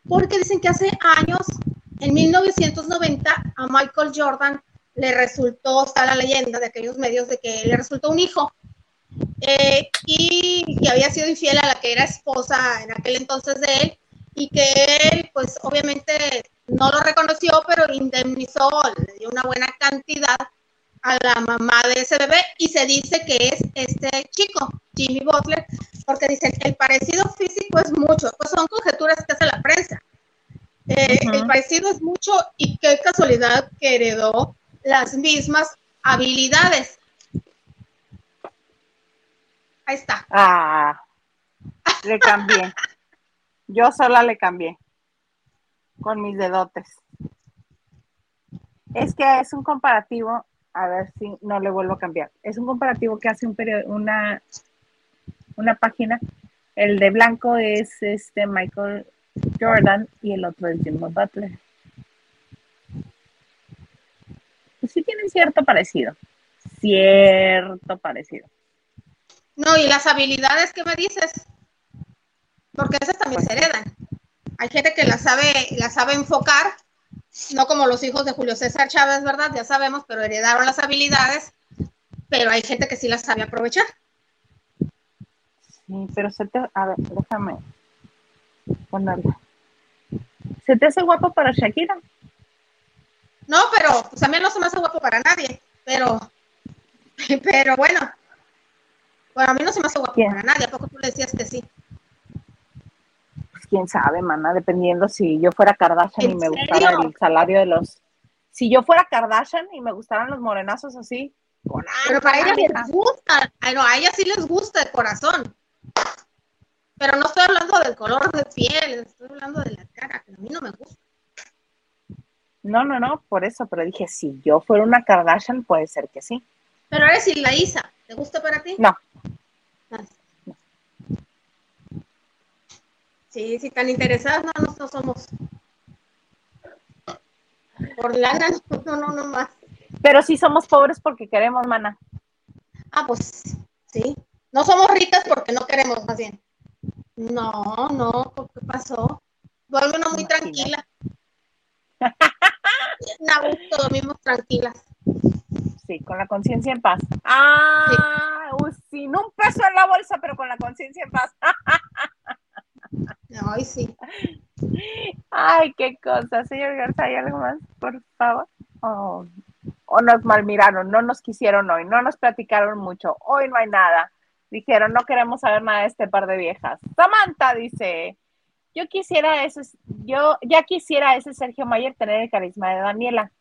Porque dicen que hace años, en 1990, a Michael Jordan le resultó, está la leyenda de aquellos medios de que le resultó un hijo eh, y que había sido infiel a la que era esposa en aquel entonces de él y que él pues obviamente no lo reconoció pero indemnizó, le dio una buena cantidad a la mamá de ese bebé y se dice que es este chico, Jimmy Butler, porque dicen el parecido físico es mucho, pues son conjeturas que hace la prensa. Eh, el parecido es mucho y qué casualidad que heredó las mismas habilidades. Ahí está. Ah, le cambié. Yo sola le cambié. Con mis dedotes. Es que es un comparativo, a ver si no le vuelvo a cambiar. Es un comparativo que hace un una, una página. El de blanco es este Michael Jordan y el otro es Jimmy Butler. Pues sí tienen cierto parecido. Cierto parecido. No, y las habilidades que me dices, porque esas también se heredan. Hay gente que la sabe, la sabe enfocar, no como los hijos de Julio César Chávez, ¿verdad? Ya sabemos, pero heredaron las habilidades, pero hay gente que sí las sabe aprovechar. Sí, pero se te, a ver, déjame ponerla. ¿Se te hace guapo para Shakira? No, pero pues a mí no se me hace guapo para nadie, pero, *laughs* pero bueno. Bueno, a mí no se me hace guapo para nadie, ¿a poco tú le decías que sí? Pues quién sabe, mana, dependiendo si yo fuera Kardashian y me gustara el salario de los... Si yo fuera Kardashian y me gustaran los morenazos así, Pero para ella les gusta, no, a ella sí les gusta el corazón. Pero no estoy hablando del color de piel, estoy hablando de la cara, que a mí no me gusta. No, no, no, por eso, pero dije, si yo fuera una Kardashian, puede ser que sí. Pero la Isa, ¿te gusta para ti? No. Sí, si tan interesadas, no, no, somos. Por lana, *laughs* no, no, no más. Pero sí somos pobres porque queremos, mana. Ah, pues sí. No somos ricas porque no queremos, más bien. No, no, ¿qué pasó? Vuelve una muy tranquila. *laughs* gusto, dormimos tranquilas. Sí, con la conciencia en paz. Ah, sin un peso en la bolsa, pero con la conciencia en paz. Ay, sí. Ay, qué cosa. Señor Garza, ¿hay algo más, por favor? Oh, o nos malmiraron, no nos quisieron hoy, no nos platicaron mucho. Hoy no hay nada. Dijeron, no queremos saber nada de este par de viejas. Samantha dice, yo quisiera ese, yo ya quisiera ese Sergio Mayer tener el carisma de Daniela.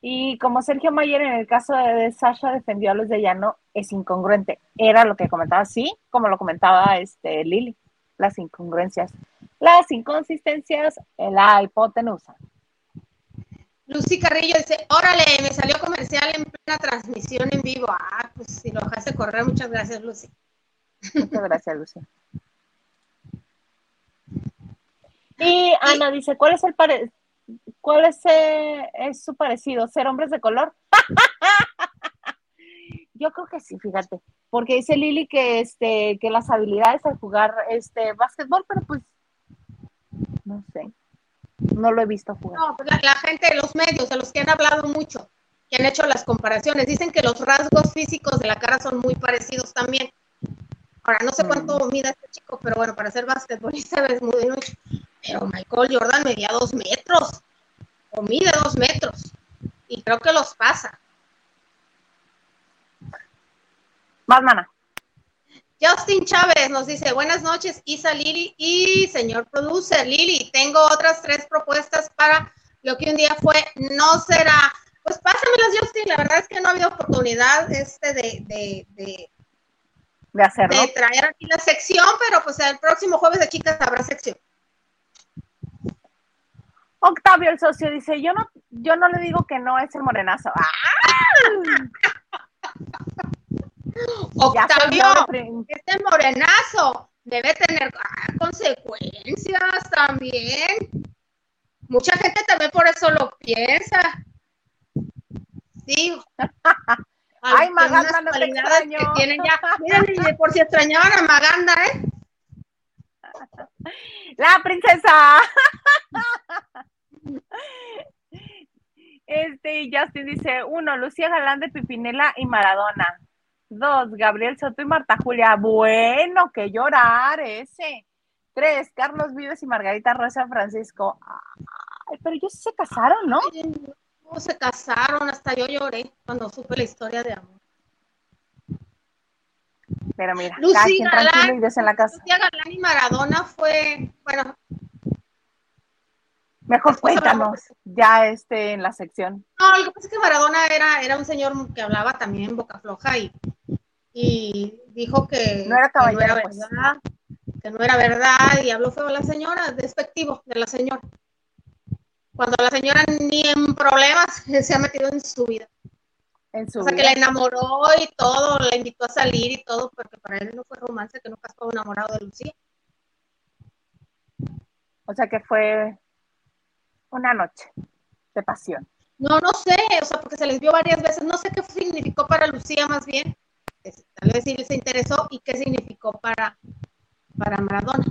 Y como Sergio Mayer en el caso de Sasha defendió a los de Llano, es incongruente. Era lo que comentaba, sí, como lo comentaba este Lili, las incongruencias, las inconsistencias, la hipotenusa. Lucy Carrillo dice, órale, me salió comercial en plena transmisión en vivo. Ah, pues si lo dejaste correr, muchas gracias, Lucy. Muchas gracias, Lucy. Y Ana dice, ¿cuál es el cuál es, eh, es su parecido? ¿Ser hombres de color? *laughs* Yo creo que sí, fíjate, porque dice Lili que este que las habilidades al jugar este básquetbol, pero pues no sé. No lo he visto jugar. No, pues la, la gente, los medios, de los que han hablado mucho, que han hecho las comparaciones, dicen que los rasgos físicos de la cara son muy parecidos también. Ahora, no sé cuánto mm. mide este chico, pero bueno, para ser basquetbolista *laughs* es muy mucho. Pero Michael Jordan medía dos metros, o mide dos metros, y creo que los pasa. Más, mana. Justin Chávez nos dice, buenas noches, Isa Lili y señor producer Lili, tengo otras tres propuestas para lo que un día fue, no será. Pues pásamelas, Justin, la verdad es que no ha habido oportunidad este de, de de hacerlo. De traer aquí la sección, pero pues el próximo jueves de chicas habrá sección. Octavio, el socio, dice, yo no, yo no le digo que no es el morenazo. ¡Ah! *laughs* Octavio, este morenazo debe tener consecuencias también. Mucha gente también por eso lo piensa. Sí. *laughs* Ay, Maganda no te extraño. Que tienen ya. *laughs* Miren, por si extrañaban a Maganda, ¿eh? La princesa. Este, Justin dice, uno, Lucía Galán de Pipinela y Maradona. Dos, Gabriel Soto y Marta Julia. Bueno, que llorar ese. Tres, Carlos Vives y Margarita Rosa Francisco. Ay, pero ellos se casaron, ¿no? no se casaron, hasta yo lloré cuando supe la historia de amor. Pero mira, Lucía Galán, y en la casa. Lucía Galán y Maradona fue, bueno, Mejor cuéntanos, ya este en la sección. No, lo que pasa es que Maradona era, era un señor que hablaba también boca floja y, y dijo que no era, que no era pues. verdad, que no era verdad y habló feo a la señora, despectivo de la señora. Cuando la señora ni en problemas *laughs* se ha metido en su vida. En su o sea, que la enamoró y todo, la invitó a salir y todo, porque para él no fue romance, que nunca estuvo enamorado de Lucía. O sea que fue una noche de pasión. No, no sé, o sea, porque se les vio varias veces, no sé qué significó para Lucía más bien, tal vez sí les interesó y qué significó para, para Maradona.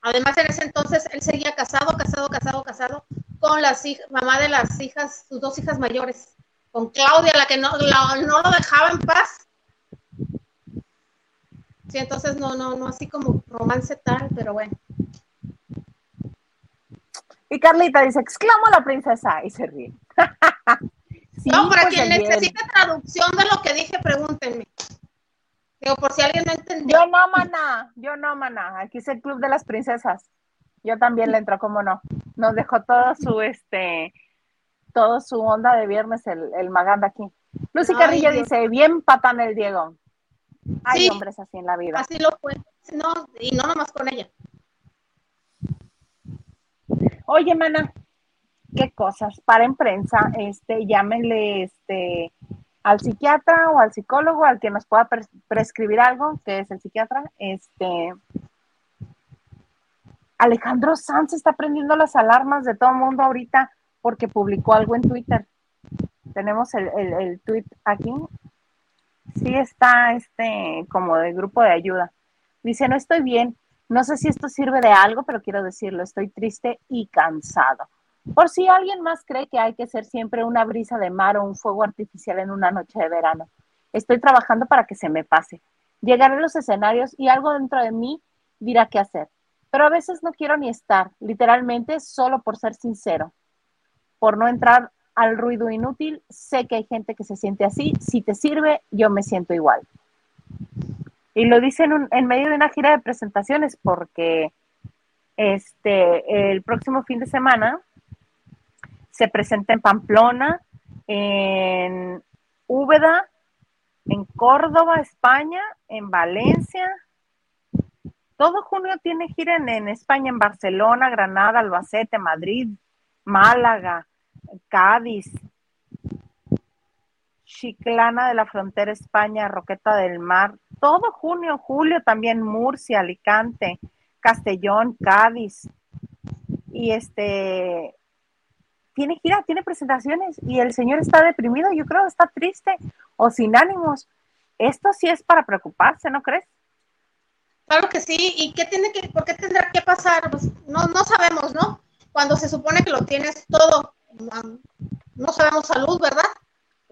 Además, en ese entonces él seguía casado, casado, casado, casado con la mamá de las hijas, sus dos hijas mayores, con Claudia, la que no, no lo dejaba en paz. Sí, entonces no, no, no así como romance tal, pero bueno. Y Carlita dice, exclamo a la princesa y se ríe. *laughs* no, para pues, quien necesite traducción de lo que dije, pregúntenme. Digo, por si alguien no entendió. Yo no, maná, yo no, maná. Aquí es el club de las princesas. Yo también le entro, cómo no. Nos dejó todo su, este, todo su onda de viernes el, el Maganda aquí. Lucy Carrillo dice, bien patán el Diego. Hay hombres así en la vida. Así lo fue. No, y no nomás con ella. Oye, mana, qué cosas. Para en prensa, este, llámenle este, al psiquiatra o al psicólogo, al que nos pueda prescribir algo, que es el psiquiatra. Este, Alejandro Sanz está prendiendo las alarmas de todo el mundo ahorita porque publicó algo en Twitter. Tenemos el, el, el tweet aquí. Sí está este como de grupo de ayuda. Dice, no estoy bien, no sé si esto sirve de algo, pero quiero decirlo, estoy triste y cansado. Por si alguien más cree que hay que ser siempre una brisa de mar o un fuego artificial en una noche de verano. Estoy trabajando para que se me pase. Llegaré a los escenarios y algo dentro de mí dirá qué hacer. Pero a veces no quiero ni estar, literalmente solo por ser sincero. Por no entrar al ruido inútil, sé que hay gente que se siente así. Si te sirve, yo me siento igual. Y lo dice en, medio de una gira de presentaciones porque este, el próximo fin de semana se presenta en Pamplona, en Úbeda, en Córdoba, España, en Valencia. Todo junio tiene gira en, en, España, en Barcelona, Granada, Albacete, Madrid, Málaga, Cádiz, Chiclana de la Frontera, España, Roqueta del Mar, todo junio, julio también Murcia, Alicante, Castellón, Cádiz. Y este tiene gira, tiene presentaciones y el señor está deprimido, yo creo, está triste o sin ánimos. Esto sí es para preocuparse, ¿no crees? Claro que sí, ¿y qué tiene que, por qué tendrá que pasar? Pues no, no sabemos, ¿no? Cuando se supone que lo tienes todo, no sabemos salud, ¿verdad?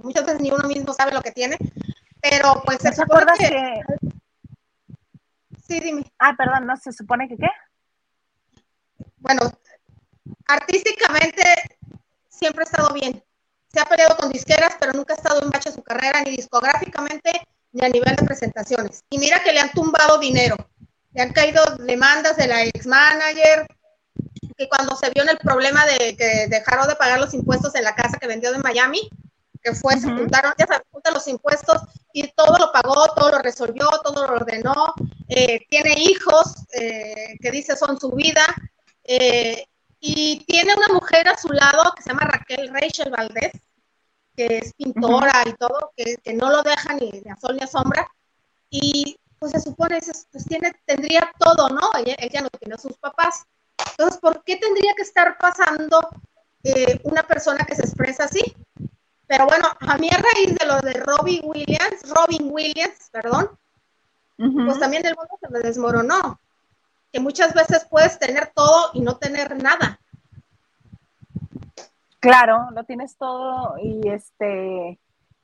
muchas veces ni uno mismo sabe lo que tiene, pero pues se supone que... Sí, dime. Ah, perdón, no, se supone que qué? Bueno, artísticamente siempre ha estado bien. Se ha peleado con disqueras, pero nunca ha estado en bache su carrera, ni discográficamente, ni a nivel de presentaciones. Y mira que le han tumbado dinero. Le han caído demandas de la ex manager, que cuando se vio en el problema de que dejaron de pagar los impuestos en la casa que vendió de Miami, que fue, se juntaron, ya se los impuestos y todo lo pagó, todo lo resolvió, todo lo ordenó, eh, tiene hijos eh, que dice son su vida, eh, y tiene una mujer a su lado que se llama Raquel Rachel Valdés, que es pintora y todo, que, no lo deja ni a sol ni a sombra, y pues se supone, pues tiene, tendría todo, ¿no? Ella, no tiene a sus papás. Entonces, ¿por qué tendría que estar pasando eh, una persona que se expresa así? Pero bueno, a mí a raíz de lo de Robin Williams, Robin Williams, perdón, pues también el mundo se me desmoronó. Que muchas veces puedes tener todo y no tener nada. Claro, lo tienes todo y este,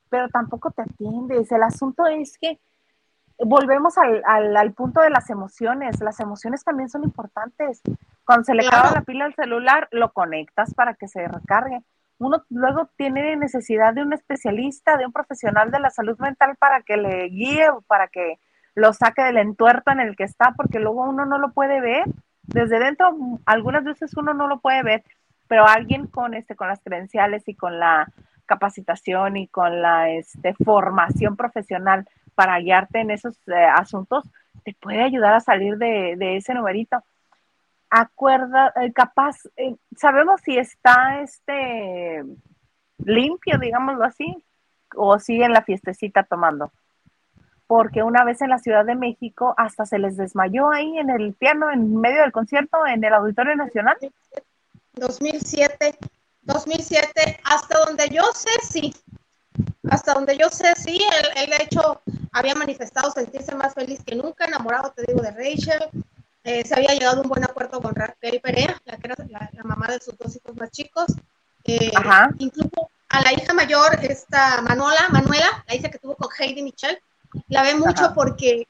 pero tampoco te atiendes. El asunto es que volvemos al, al, punto de las emociones. Las emociones también son importantes. Cuando se le acaba la pila al celular, lo conectas para que se recargue. Uno luego tiene necesidad de un especialista, de un profesional de la salud mental para que le guíe o para que lo saque del entuerto en el que está, porque luego uno no lo puede ver. Desde dentro, algunas veces uno no lo puede ver, pero alguien con este, con las credenciales y con la capacitación y con la este, formación profesional para guiarte en esos eh, asuntos, te puede ayudar a salir de, ese numerito. Acuerda, eh, capaz, eh, sabemos si está este limpio, digámoslo así, o sigue en la fiestecita tomando. Porque una vez en la Ciudad de México hasta se les desmayó ahí en el piano, en medio del concierto, en el Auditorio Nacional. 2007, 2007, hasta donde yo sé, sí, hasta donde yo sé, sí, él, de hecho había manifestado sentirse más feliz que nunca, enamorado, te digo, de Rachel. Eh, se había llegado a un buen acuerdo con Raquel Perea, la que era la, mamá de sus dos hijos más chicos. Eh, incluso a la hija mayor, esta Manuela, Manuela, la hija que tuvo con Heidi Michel, la ve mucho porque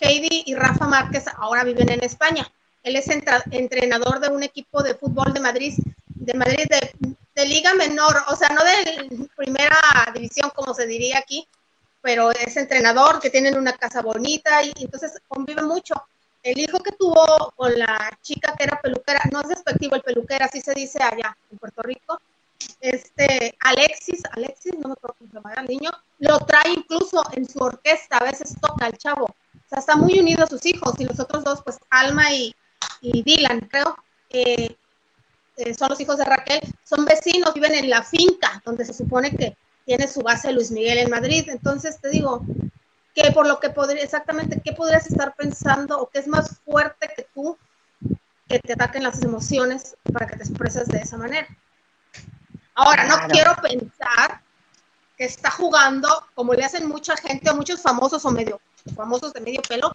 Heidi y Rafa Márquez ahora viven en España. Él es entrenador de un equipo de fútbol de Madrid, de Madrid de de liga menor, o sea, no de primera división como se diría aquí, pero es entrenador, que tienen una casa bonita y, entonces convive mucho. El hijo que tuvo con la chica que era peluquera, no es despectivo el peluquera, así se dice allá en Puerto Rico, este Alexis, Alexis, no me acuerdo cómo se llama el niño, lo trae incluso en su orquesta, a veces toca el chavo. O sea, está muy unido a sus hijos y los otros dos, pues Alma y, y Dylan, creo, eh, eh, son los hijos de Raquel, son vecinos, viven en la finca donde se supone que tiene su base Luis Miguel en Madrid. Entonces te digo que por lo que podría, exactamente, ¿qué podrías estar pensando o qué es más fuerte que tú que te ataquen las emociones para que te expreses de esa manera? Ahora, no quiero pensar que está jugando como le hacen mucha gente o muchos famosos o medio famosos de medio pelo,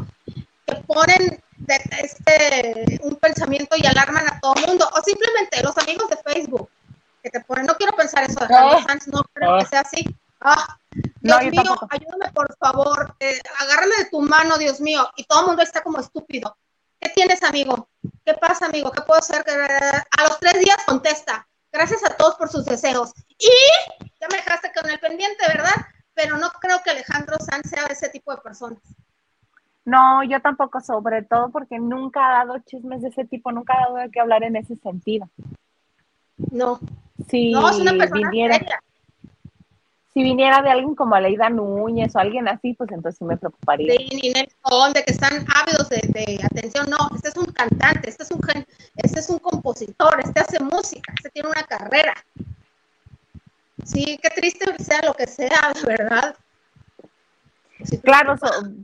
que ponen de, este, un pensamiento y alarman a todo el mundo, o simplemente los amigos de Facebook que te ponen, no quiero pensar eso de no, no creo que sea así. Ah, Dios mío, ayúdame por favor, eh, agárrame de tu mano, Dios mío, y todo el mundo está como estúpido. ¿Qué tienes, amigo? ¿Qué pasa, amigo? ¿Qué puedo hacer? A los tres días contesta. Gracias a todos por sus deseos. Y ya me dejaste con el pendiente, ¿verdad? Pero no creo que Alejandro Sanz sea ese tipo de personas. No, yo tampoco, sobre todo porque nunca ha dado chismes de ese tipo, nunca ha dado de qué hablar en ese sentido. No. Si no, es una persona viniera, Si viniera de alguien como Aleida Núñez o alguien así, pues entonces sí me preocuparía. De Ninel de que están ávidos de, atención. No, este es un cantante, este es un, este es un compositor, este hace música, este tiene una carrera. Sí, qué triste sea lo que sea, ¿verdad? Claro,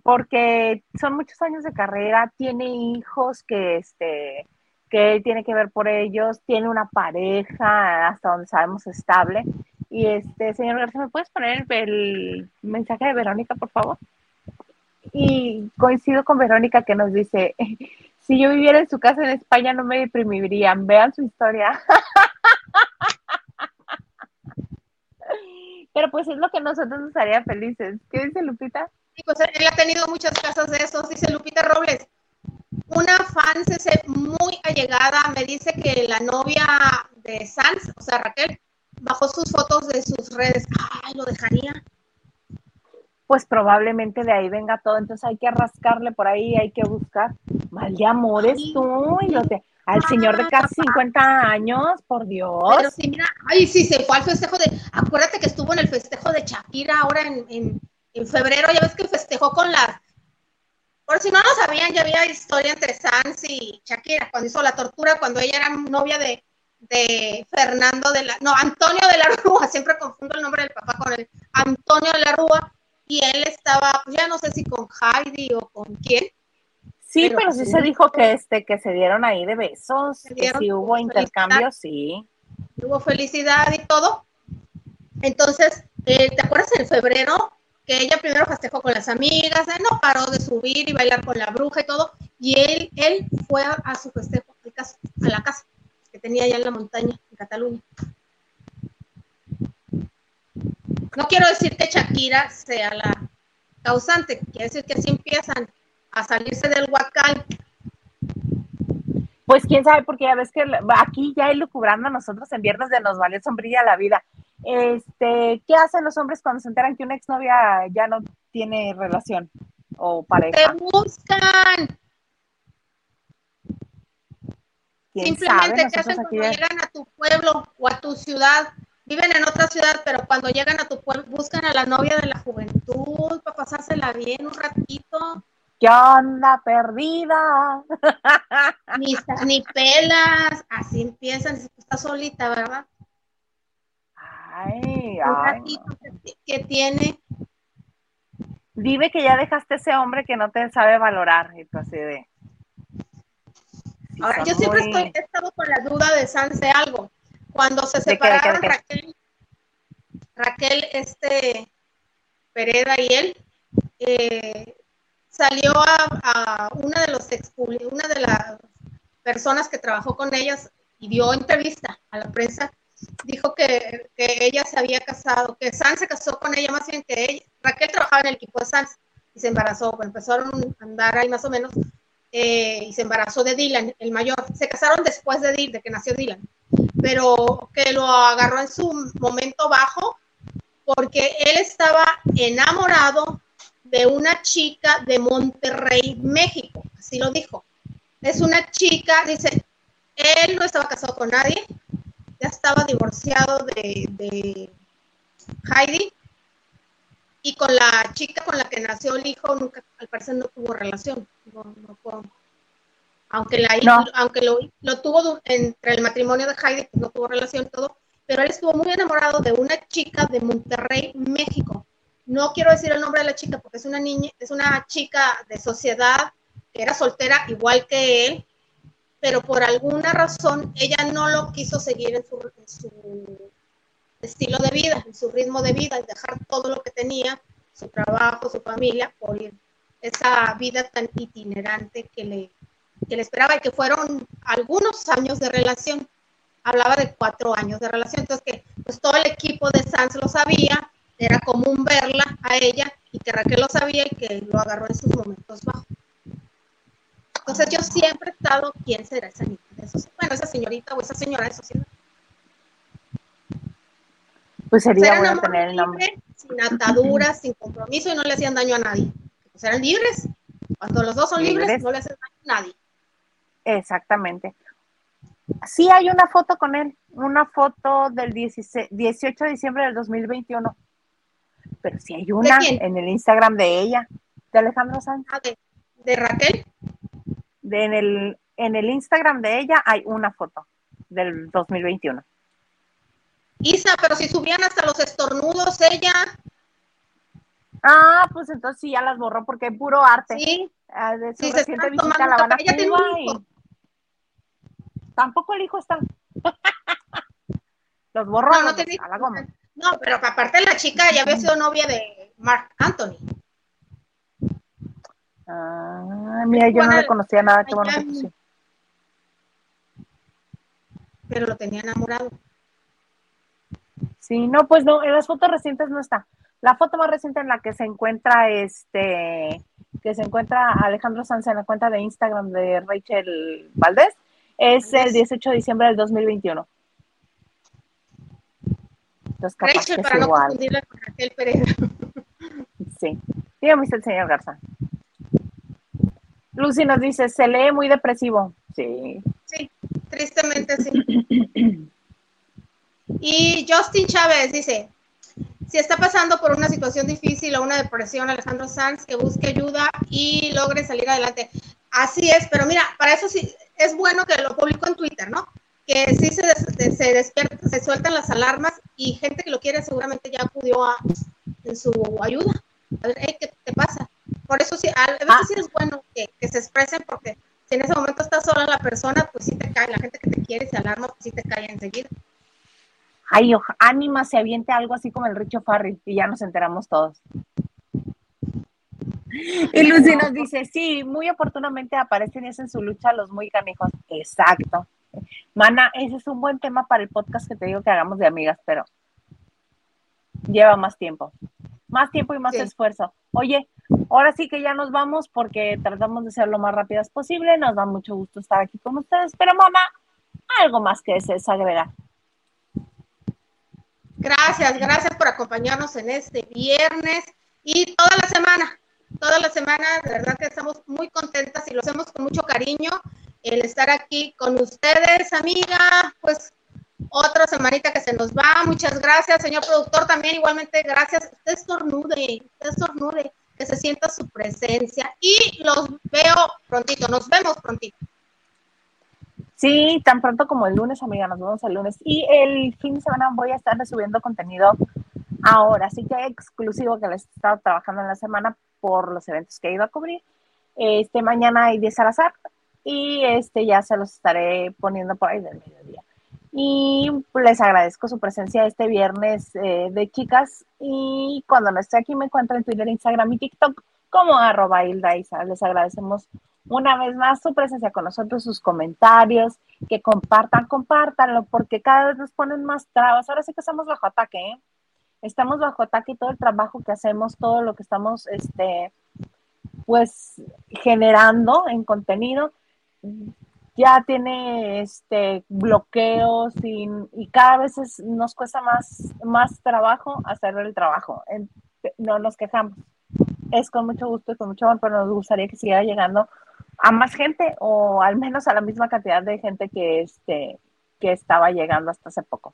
porque son muchos años de carrera, tiene hijos que este que tiene que ver por ellos, tiene una pareja hasta donde sabemos estable. Y este, señor García, ¿me puedes poner el, mensaje de Verónica, por favor? Y coincido con Verónica que nos dice, *laughs* si yo viviera en su casa en España no me deprimirían, vean su historia. *laughs* Pero pues es lo que nosotros nos haría felices. ¿Qué dice Lupita? Sí, pues él ha tenido muchas casas de esos, dice Lupita Robles. Una fan muy allegada me dice que la novia de Sanz, o sea, Raquel, bajó sus fotos de sus redes. Ay, ¿lo dejaría? Pues probablemente de ahí venga todo, entonces hay que rascarle por ahí, hay que buscar. Mal de amores tú, y los de, al señor de casi 50 años, por Dios. Pero sí, mira, ay, sí, se fue al festejo de, acuérdate que estuvo en el festejo de Shakira ahora en, en, febrero, ya ves que festejó con las, por si no lo sabían, ya había historia entre Sanz y Shakira, cuando hizo la tortura, cuando ella era novia de, de Fernando de la, no, Antonio de la Rúa, *laughs* siempre confundo el nombre del papá con el Antonio de la Rúa, y él estaba, ya no sé si con Heidi o con quién. Sí, pero, sí se dijo que este que se dieron ahí de besos, que sí hubo intercambio, sí. Hubo felicidad y todo. Entonces, eh, ¿te acuerdas en febrero que ella primero festejó con las amigas, no paró de subir y bailar con la bruja y todo, y él, él fue a, su festejo a la casa que tenía allá en la montaña, en Cataluña. No quiero decir que Shakira sea la causante, quiere decir que así empiezan a salirse del huacal. Pues quién sabe, porque ya ves que aquí ya lucubrando a nosotros en viernes de nos vale sombrilla la vida. Este, ¿qué hacen los hombres cuando se enteran que una exnovia ya no tiene relación o pareja? Te buscan. Simplemente qué hacen cuando llegan a tu pueblo o a tu ciudad, viven en otra ciudad, pero cuando llegan a tu pueblo buscan a la novia de la juventud para pasársela bien un ratito. ¿Qué onda, perdida? *laughs* Ni, ni pelas, así empiezan, está solita, ¿verdad? Ay, ay. que tiene. Dime que ya dejaste ese hombre que no te sabe valorar. Y tú así de. Ahora, yo siempre estoy, he estado con la duda de Sanse algo. Cuando se separaron Raquel, Raquel, este, Pereda y él, eh, salió a, una de los una de las personas que trabajó con ellas y dio entrevista a la prensa dijo que, ella se había casado, que Sanz se casó con ella más bien que ella. Raquel trabajaba en el equipo de Sanz y se embarazó, empezaron a andar ahí más o menos eh, y se embarazó de Dylan, el mayor. Se casaron después de, de que nació Dylan, pero que lo agarró en su momento bajo porque él estaba enamorado de una chica de Monterrey, México, así lo dijo. Es una chica, dice, él no estaba casado con nadie, ya estaba divorciado de, Heidi y con la chica con la que nació el hijo nunca, al parecer no tuvo relación. aunque la, aunque lo, lo, tuvo entre el matrimonio de Heidi, pues no tuvo relación todo, pero él estuvo muy enamorado de una chica de Monterrey, México. No quiero decir el nombre de la chica porque es una niña, es una chica de sociedad que era soltera igual que él, pero por alguna razón ella no lo quiso seguir en su, estilo de vida, en su ritmo de vida, y dejar todo lo que tenía, su trabajo, su familia, por esa vida tan itinerante que le, que le esperaba y que fueron algunos años de relación. Hablaba de cuatro años de relación, entonces que pues todo el equipo de Sanz lo sabía, era común verla a ella y que Raquel lo sabía y que lo agarró en sus momentos bajos. Entonces yo siempre he estado, ¿quién será esa niña? Bueno, esa señorita o esa señora de sociedad. Pues sería bueno tener el nombre. Sin ataduras, sin compromiso y no le hacían daño a nadie. Pues eran libres. Cuando los dos son libres, no le hacen daño a nadie. Exactamente. Sí hay una foto con él, una foto del 18 de diciembre del 2021. Pero sí hay una en el Instagram de ella, de Alejandro Sánchez. Ah, ¿De Raquel? en, el, en el Instagram de ella hay una foto del 2021. Isa, pero si subían hasta los estornudos ella. Ah, pues entonces sí, ya las borró porque es puro arte. Sí. Ah, de su reciente visita a La Habana, y... Tampoco el hijo está. *laughs* los borró no, no a la goma. No, pero aparte la chica ya había sido novia de Mark Anthony. Ah, mira, yo no le conocía nada, qué bueno que sí. Pero lo tenía enamorado. Sí, no, pues no, en las fotos recientes no está. La foto más reciente en la que se encuentra este, que se encuentra Alejandro Sanz en la cuenta de Instagram de Rachel Valdés, es el 18 de diciembre del 2021. Entonces, Rachel, para no confundirla con Raquel Pereira. *laughs* Sí. Dígame el señor Garza. Lucy nos dice, se lee muy depresivo. Sí. Sí, tristemente sí. y Justin Chávez dice, si está pasando por una situación difícil o una depresión, Alejandro Sanz, que busque ayuda y logre salir adelante. Así es, pero mira, para eso sí, es bueno que lo publico en Twitter, ¿no? Que sí se, se despierta, se sueltan las alarmas y gente que lo quiere seguramente ya acudió a, en su ayuda. a ver, ¿qué te pasa? Por eso sí, a veces ah. sí es bueno que, se expresen porque si en ese momento estás sola la persona, pues sí te cae, la gente que te quiere se alarma, pues sí te cae enseguida. Ay, ánima se aviente algo así como el Richo Farri y ya nos enteramos todos. Y Lucy nos dice, sí, muy oportunamente aparecen y hacen su lucha los muy canijos. Exacto. Mana, ese es un buen tema para el podcast que te digo que hagamos de amigas, pero lleva más tiempo. Más tiempo y más esfuerzo. Oye, ahora sí que ya nos vamos porque tratamos de ser lo más rápidas posible. Nos da mucho gusto estar aquí con ustedes. Pero, mamá, algo más que desees agregar. Gracias, gracias por acompañarnos en este viernes y toda la semana toda la semana, de verdad que estamos muy contentas y lo hacemos con mucho cariño el estar aquí con ustedes, amiga, pues otra semanita que se nos va. Muchas gracias, señor productor, también igualmente gracias. Usted estornude, usted estornude, que se sienta su presencia y los veo prontito, nos vemos prontito. Sí, tan pronto como el lunes, amiga, nos vemos el lunes. Y el fin de semana voy a estar subiendo contenido ahora, así que exclusivo que les he estado trabajando en la semana por los eventos que ido a cubrir. Este, mañana hay 10 al azar y este ya se los estaré poniendo por ahí del mediodía. Y les agradezco su presencia este viernes eh, de chicas y cuando no esté aquí me encuentro en Twitter, Instagram y TikTok como arroba Hilda Les agradecemos una vez más su presencia con nosotros, sus comentarios, que compartan, compártanlo, porque cada vez nos ponen más trabas. Ahora sí que estamos bajo ataque, ¿eh? estamos bajo ataque y todo el trabajo que hacemos, todo lo que estamos, este, pues, generando en contenido, ya tiene este bloqueos y, cada vez nos cuesta más, más trabajo hacer el trabajo. no nos quejamos. Es con mucho gusto y con mucho amor, pero nos gustaría que siguiera llegando a más gente o al menos a la misma cantidad de gente que, este, que estaba llegando hasta hace poco.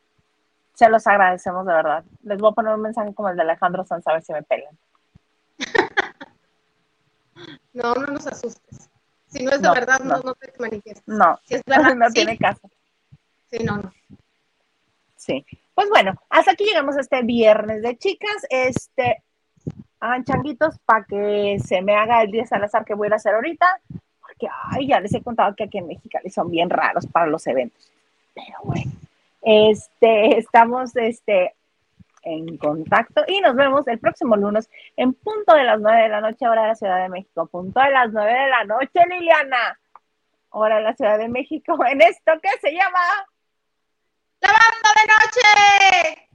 Se los agradecemos de verdad. Les voy a poner un mensaje como el de Alejandro Sanz a ver si me pelan. *laughs* no, no nos asustes. Si no es de verdad, no, no, te manifiestes. No, si es *laughs* verdad, *laughs* no tiene caso. Sí, no, no. Sí. Pues bueno, hasta aquí llegamos a este viernes de chicas. Este, hagan changuitos para que se me haga el día Salazar que voy a hacer ahorita. Porque, ay, ya les he contado que aquí en México son bien raros para los eventos. Pero bueno. Este, estamos este, en contacto y nos vemos el próximo lunes en punto de las nueve de la noche, hora de la Ciudad de México. Punto de las nueve de la noche, Liliana. Hora de la Ciudad de México en esto que se llama Lavando de Noche.